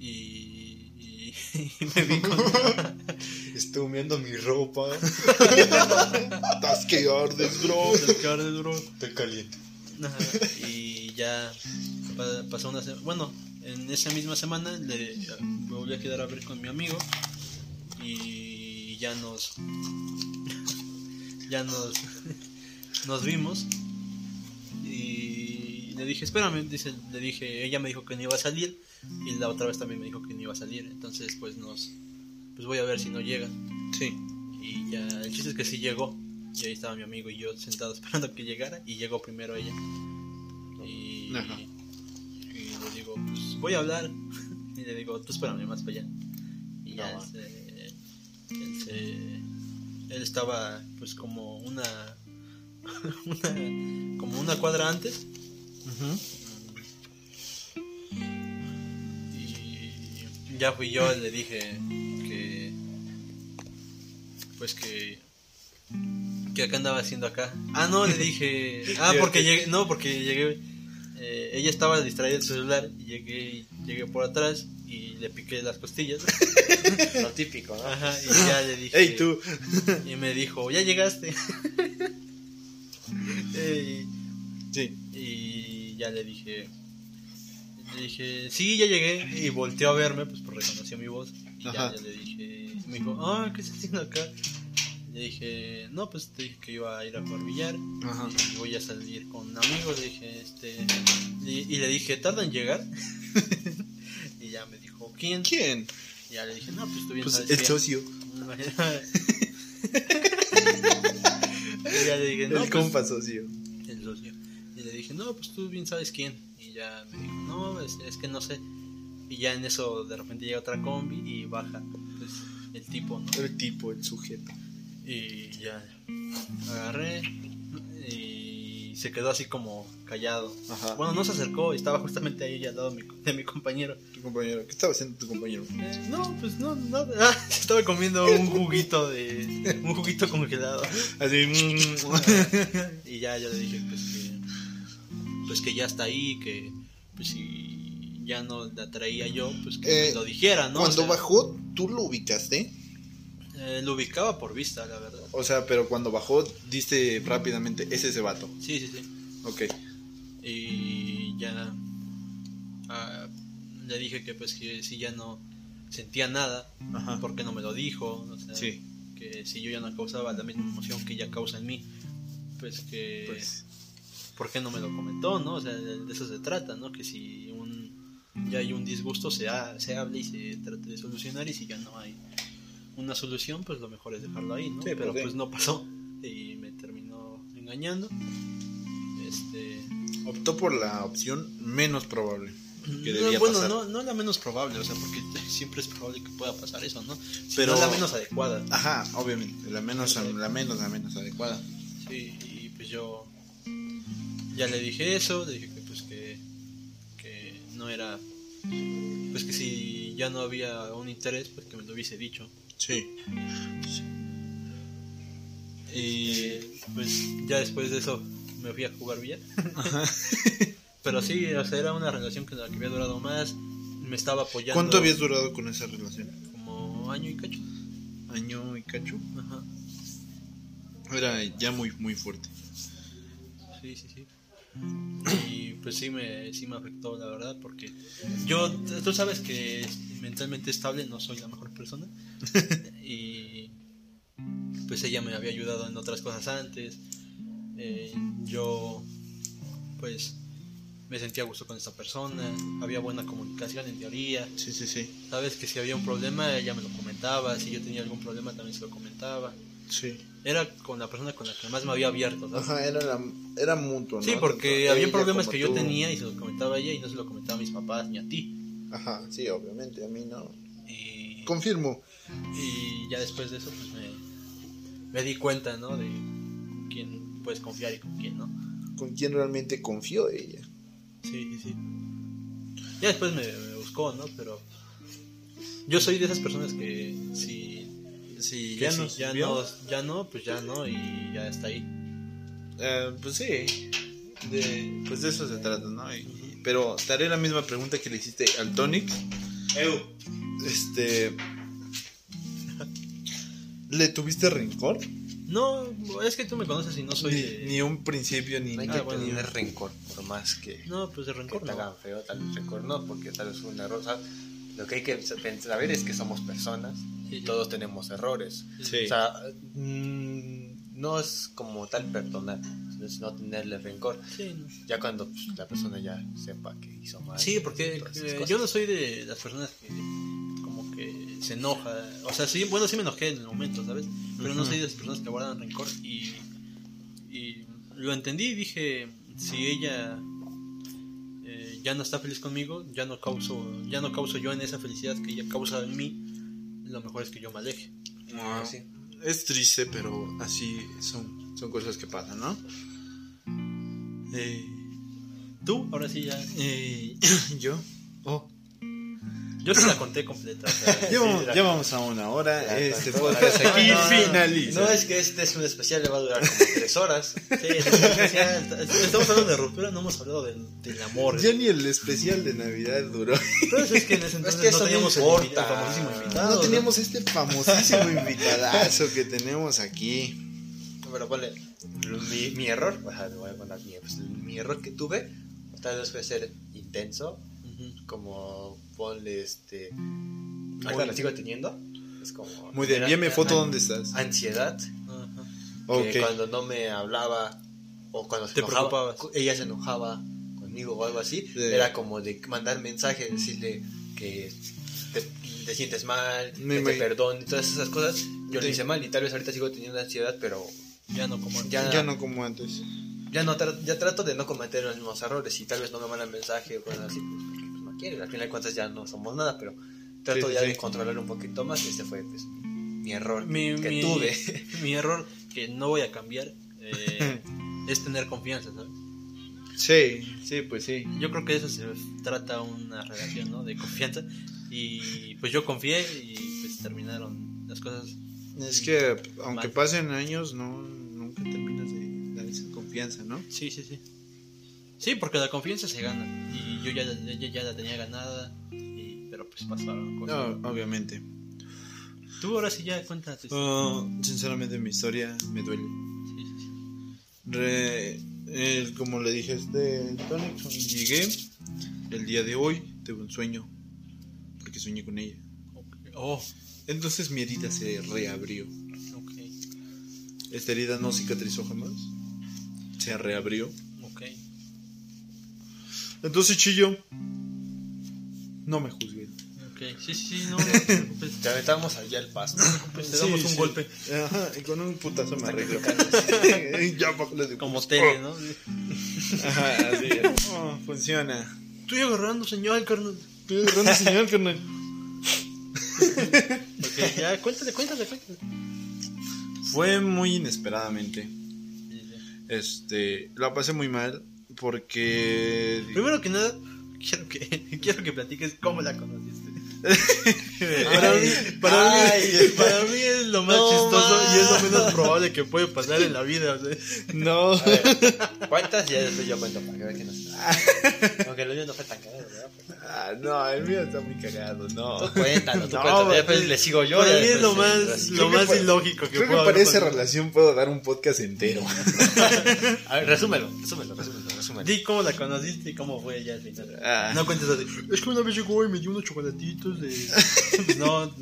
y, y- y me vi con... Estoy humeando mi ropa. Estás que ardes, bro. el que ahora es bro. Estoy caliente. Y ya pa- pasó una semana. Bueno, en esa misma semana le, me volví a quedar a ver con mi amigo y ya nos. ya nos. nos vimos y le dije, espérame, dice, le dije, ella me dijo que no iba a salir y la otra vez también me dijo que no iba a salir, entonces pues nos, pues voy a ver si no llega Sí. y ya, el chiste es que sí llegó. Y ahí estaba mi amigo y yo sentado esperando que llegara. Y llegó primero ella. Y, Ajá. y le digo, pues voy a hablar. Y le digo, tú espérame más para allá. Y ya No, él, se- él, se- él estaba pues como una, una como una cuadra antes. Y ya fui yo, le dije que. Pues que. Que acá andaba haciendo acá. Ah, no, le dije. Ah, porque llegué. No, porque llegué. eh, ella estaba distraída del celular y llegué, llegué por atrás y le piqué las costillas. Lo típico, ¿no? Ajá, y ya le dije. Ey, tú. Y me dijo, ya llegaste. Eh, Sí. y ya le dije, le dije, sí, ya llegué. Y volteó a verme, pues, pues reconoció mi voz. Y ya, le dije, me dijo, ah, ¿qué estás haciendo acá? Le dije, no, pues te dije que iba a ir a jugar billar. Ajá. Y voy a salir con amigos. Le dije, este. Y, y le dije, ¿tarda en llegar? y ya me dijo, ¿quién? ¿Quién? Y ya le dije, no, pues tú bien Pues sabes el quién". socio. y ya le dije, no, el pues, compa socio. el socio. Y le dije, no, pues tú bien sabes quién. Y ya me dijo, no, es, es que no sé. Y ya en eso de repente llega otra combi y baja pues, el tipo, ¿no? El tipo, el sujeto. Y ya agarré y se quedó así como callado. Ajá. Bueno, no se acercó, estaba justamente ahí al lado de mi, de mi compañero. Tu compañero. ¿Qué estaba haciendo tu compañero? Eh, no, pues no, no. Ah, estaba comiendo un juguito de. un juguito congelado. Así. mm, Y ya yo le dije pues que. Pues que ya está ahí, que pues si ya no la traía yo, pues que Eh, me lo dijera, ¿no? Cuando O sea, bajó, ¿tú lo ubicaste? eh, lo ubicaba por vista, la verdad. O sea, pero cuando bajó, diste rápidamente, es ese vato. Sí, sí, sí. Ok. Y ya ah, le dije que pues que si ya no sentía nada, Ajá. ¿por qué no me lo dijo? O sea, Sí. que si yo ya no causaba la misma emoción que ella causa en mí, pues que Pues, ¿por qué no me lo comentó? ¿no? O sea, de eso se trata, ¿no? Que si un, ya hay un disgusto, se, ha- se hable y se trate de solucionar y si ya no hay una solución, pues lo mejor es dejarlo ahí, ¿no? Sí, Pero pues no pasó y me terminó engañando. Este, optó por la opción menos probable que no, debía bueno, pasar. no, no la menos probable, o sea, porque siempre es probable que pueda pasar eso, ¿no? Pero- la menos adecuada. Ajá, obviamente, la menos, la menos, la menos adecuada. Sí, y pues yo ya le dije eso, le dije que pues que, que no era, pues que si ya no había un interés, pues que me lo hubiese dicho. Sí. Y pues ya después de eso me fui a jugar billar. Pero sí, o sea, era una relación que, la que había durado más, me estaba apoyando. ¿Cuánto habías durado con esa relación? Como año y cacho. ¿Año y cacho? Ajá. Era ya muy, muy fuerte. Sí, sí, sí. Y pues sí me, sí me afectó, la verdad, porque yo, tú sabes que mentalmente estable no soy la mejor persona. y pues ella me había ayudado en otras cosas antes. Eh, yo, pues, me sentía a gusto con esta persona. Había buena comunicación en teoría. Sí, sí, sí. Sabes que si había un problema, ella me lo comentaba. Si yo tenía algún problema, también se lo comentaba. Sí. Era con la persona con la que más me había abierto. ¿sabes? Ajá, era, la, era mutuo, ¿no? Sí, porque Tanto había problemas que yo tenía y se los comentaba a ella y no se lo comentaba a mis papás ni a ti. Ajá, sí, obviamente, a mí no. Y, Confirmo. y ya después de eso, pues me, me di cuenta, ¿no? De con quién puedes confiar y con quién no. ¿Con quién realmente confió ella? Sí, sí, sí. Ya después me, me buscó, ¿no? Pero yo soy de esas personas que si, Que ya si nos ya, no, ya no, pues ya no y ya está ahí. Eh, pues sí. De, pues de eso se trata, ¿no? Y- y- pero te haré la misma pregunta que le hiciste al Tonic. Este. ¿Le tuviste rencor? No, es que tú me conoces y no soy ni, de... ni un principio ni No hay Ah, que bueno. tener rencor, por más que, No, pues de que rencor te no. hagan feo, tal vez rencor no, porque tal vez fue un error. sea, lo que hay que saber es que somos personas y todos tenemos errores. Sí. O sea, mm, no es como tal perdonar, sino es no tenerle rencor. Sí, no. Ya cuando pues, la persona ya sepa que hizo mal. Sí, porque eh, yo no soy de las personas que como que se enoja. O sea, sí, bueno, sí me enojé en el momento, ¿sabes? Pero no soy de las personas que guardan rencor y, y lo entendí y dije, si ella eh, ya no está feliz conmigo, ya no causo ya no causo yo en esa felicidad que ella causa en mí, lo mejor es que yo me aleje. Ah, sí. Es triste, pero así son, son cosas que pasan, ¿no? Eh, Tú, ahora sí ya. eh, yo. Oh, Yo se la conté completa. o sea, ya, vamos, la- ya vamos a una hora. Ya, Este podcast aquí no, no, finaliza. No, es que este es un especial, le va a durar como tres horas. sí, es especial. Estamos hablando de ruptura, no hemos hablado del, del amor. Ya ni el especial de Navidad duró. Es que en ese entonces que eso no teníamos el, el famosísimo invitado. No teníamos este famosísimo invitadazo que tenemos aquí. Pero ponle, mi, mi error, o sea, le voy a poner mi, pues, mi error que tuve, tal vez fue ser intenso, Ujú. como ponle este. La sigo teniendo. Es como. Muy bien, era- envíame foto donde estás. Ansiedad, Que cuando no me hablaba o cuando se Te enojaba, ella se enojaba conmigo o algo así, Sí. era como de mandar mensaje, decirle que te, te sientes mal, Me que te imag- perdone, todas esas cosas. Yo Sí. lo hice mal y tal vez ahorita sigo teniendo ansiedad, pero Ya no como antes. Ya- Ya no como antes. ya no tra- ya trato de no cometer los mismos errores y tal vez no me mandan mensaje o cosas así, pues, porque pues, no quieren. Al final de cuentas ya no somos nada, pero trato Sí, ya de controlar un poquito más. Este fue pues, mi error Mi, que mi- tuve. mi error que no voy a cambiar eh, es tener confianza, ¿sabes? Sí, sí, pues sí. Yo creo que eso se trata una relación, ¿no? De confianza. Y pues yo confié y pues terminaron las cosas. Es que aunque Mal. pasen años, no nunca terminas de dar esa confianza, ¿no? Sí, sí, sí. Sí, porque la confianza se gana. Y yo ya, ya, ya la tenía ganada. y- pero pues pasaron cosas. No, obviamente. Tú ahora sí ya cuéntate. Sinceramente mi historia me duele. Sí, sí, sí. Re- eh, como le dije a este cuando llegué el día de hoy, tuve un sueño, porque soñé con ella. Ok. Oh, Entonces mi herida se reabrió. ok. Esta herida no cicatrizó jamás. Se reabrió. Ok. Entonces, Chillo, no me juzguen. Ok. Sí, sí, sí, no. no te preocupes. Te aventamos allá el paso. Pues te damos Sí, un sí. golpe. Ajá, y con un putazo me arreglo. ya, Como putos. tele, ¿no? Ajá, así es. Oh, funciona. Estoy agarrando señal, carnal. Estoy agarrando señal, carnal. Ok, ya, cuéntale, cuéntale, cuéntale. Fue muy inesperadamente. Este, la pasé muy mal porque Primero que nada, quiero que, quiero que platiques cómo la conociste. Para mí, mí, para, Ay. mí, para mí es lo más No, chistoso y es lo menos probable que puede pasar en la vida. o sea. no. Ver, ¿cuántas? Y ya después yo cuento para que vean que no Aunque el mío no fue tan cagado, ¿verdad? Ah, no, el mío está muy cagado, no. Tú cuéntalo, tú No, cuéntalo. Después le sigo yo. para mí es lo más, lo Creo que más ilógico que Creo que para esa relación puedo dar un podcast entero. A ver, resúmelo, resúmelo, resúmelo, resúmelo. Di cómo la conociste y cómo fue al final. Ah. No cuentes así. Es que una vez llegó y me dio unos chocolatitos de. Pues no.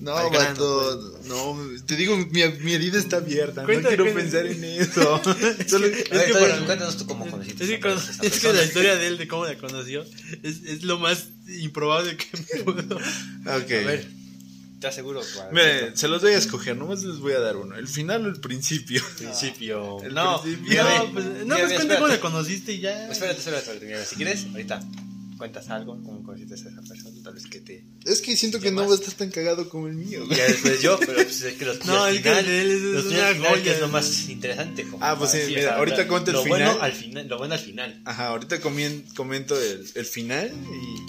No, vato, no, te digo, mi, mi herida está abierta, Cuenta, no quiero cuenta. pensar en eso. Solo- A ver, que entonces, para- cuéntanos tú cómo conociste. Es que, con- es que la historia de él, de cómo la conoció, es, es lo más improbable que me puedo. ok. A ver, te aseguro. Miren, se los voy a escoger, nomás les voy a dar uno. El final o el principio. principio. El no, principio. No, pues, no, pues espérate. cómo la conociste y ya. Espérate, espérate, espérate. mira, Si quieres, ahorita cuentas algo, cómo conociste a esa persona, tal vez que te. Es que siento que ¿Qué no más? va a estar tan cagado como el mío. Ya después yo, pero pues es que los No, el que final, de él es- los una al final, que es lo más interesante. como Ah, pues sí, decir, mira, ahorita cuento el lo final. Bueno al final. Lo bueno al final. Ajá, ahorita comien- comento el, el final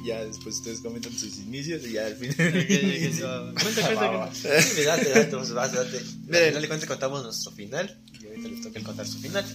y ya después ustedes comentan sus inicios y ya al final. Ok, ok, ok. Cuenta. Sí, date, date, vas, date. Al final de cuentas contamos nuestro final y ahorita les toca el contar su final.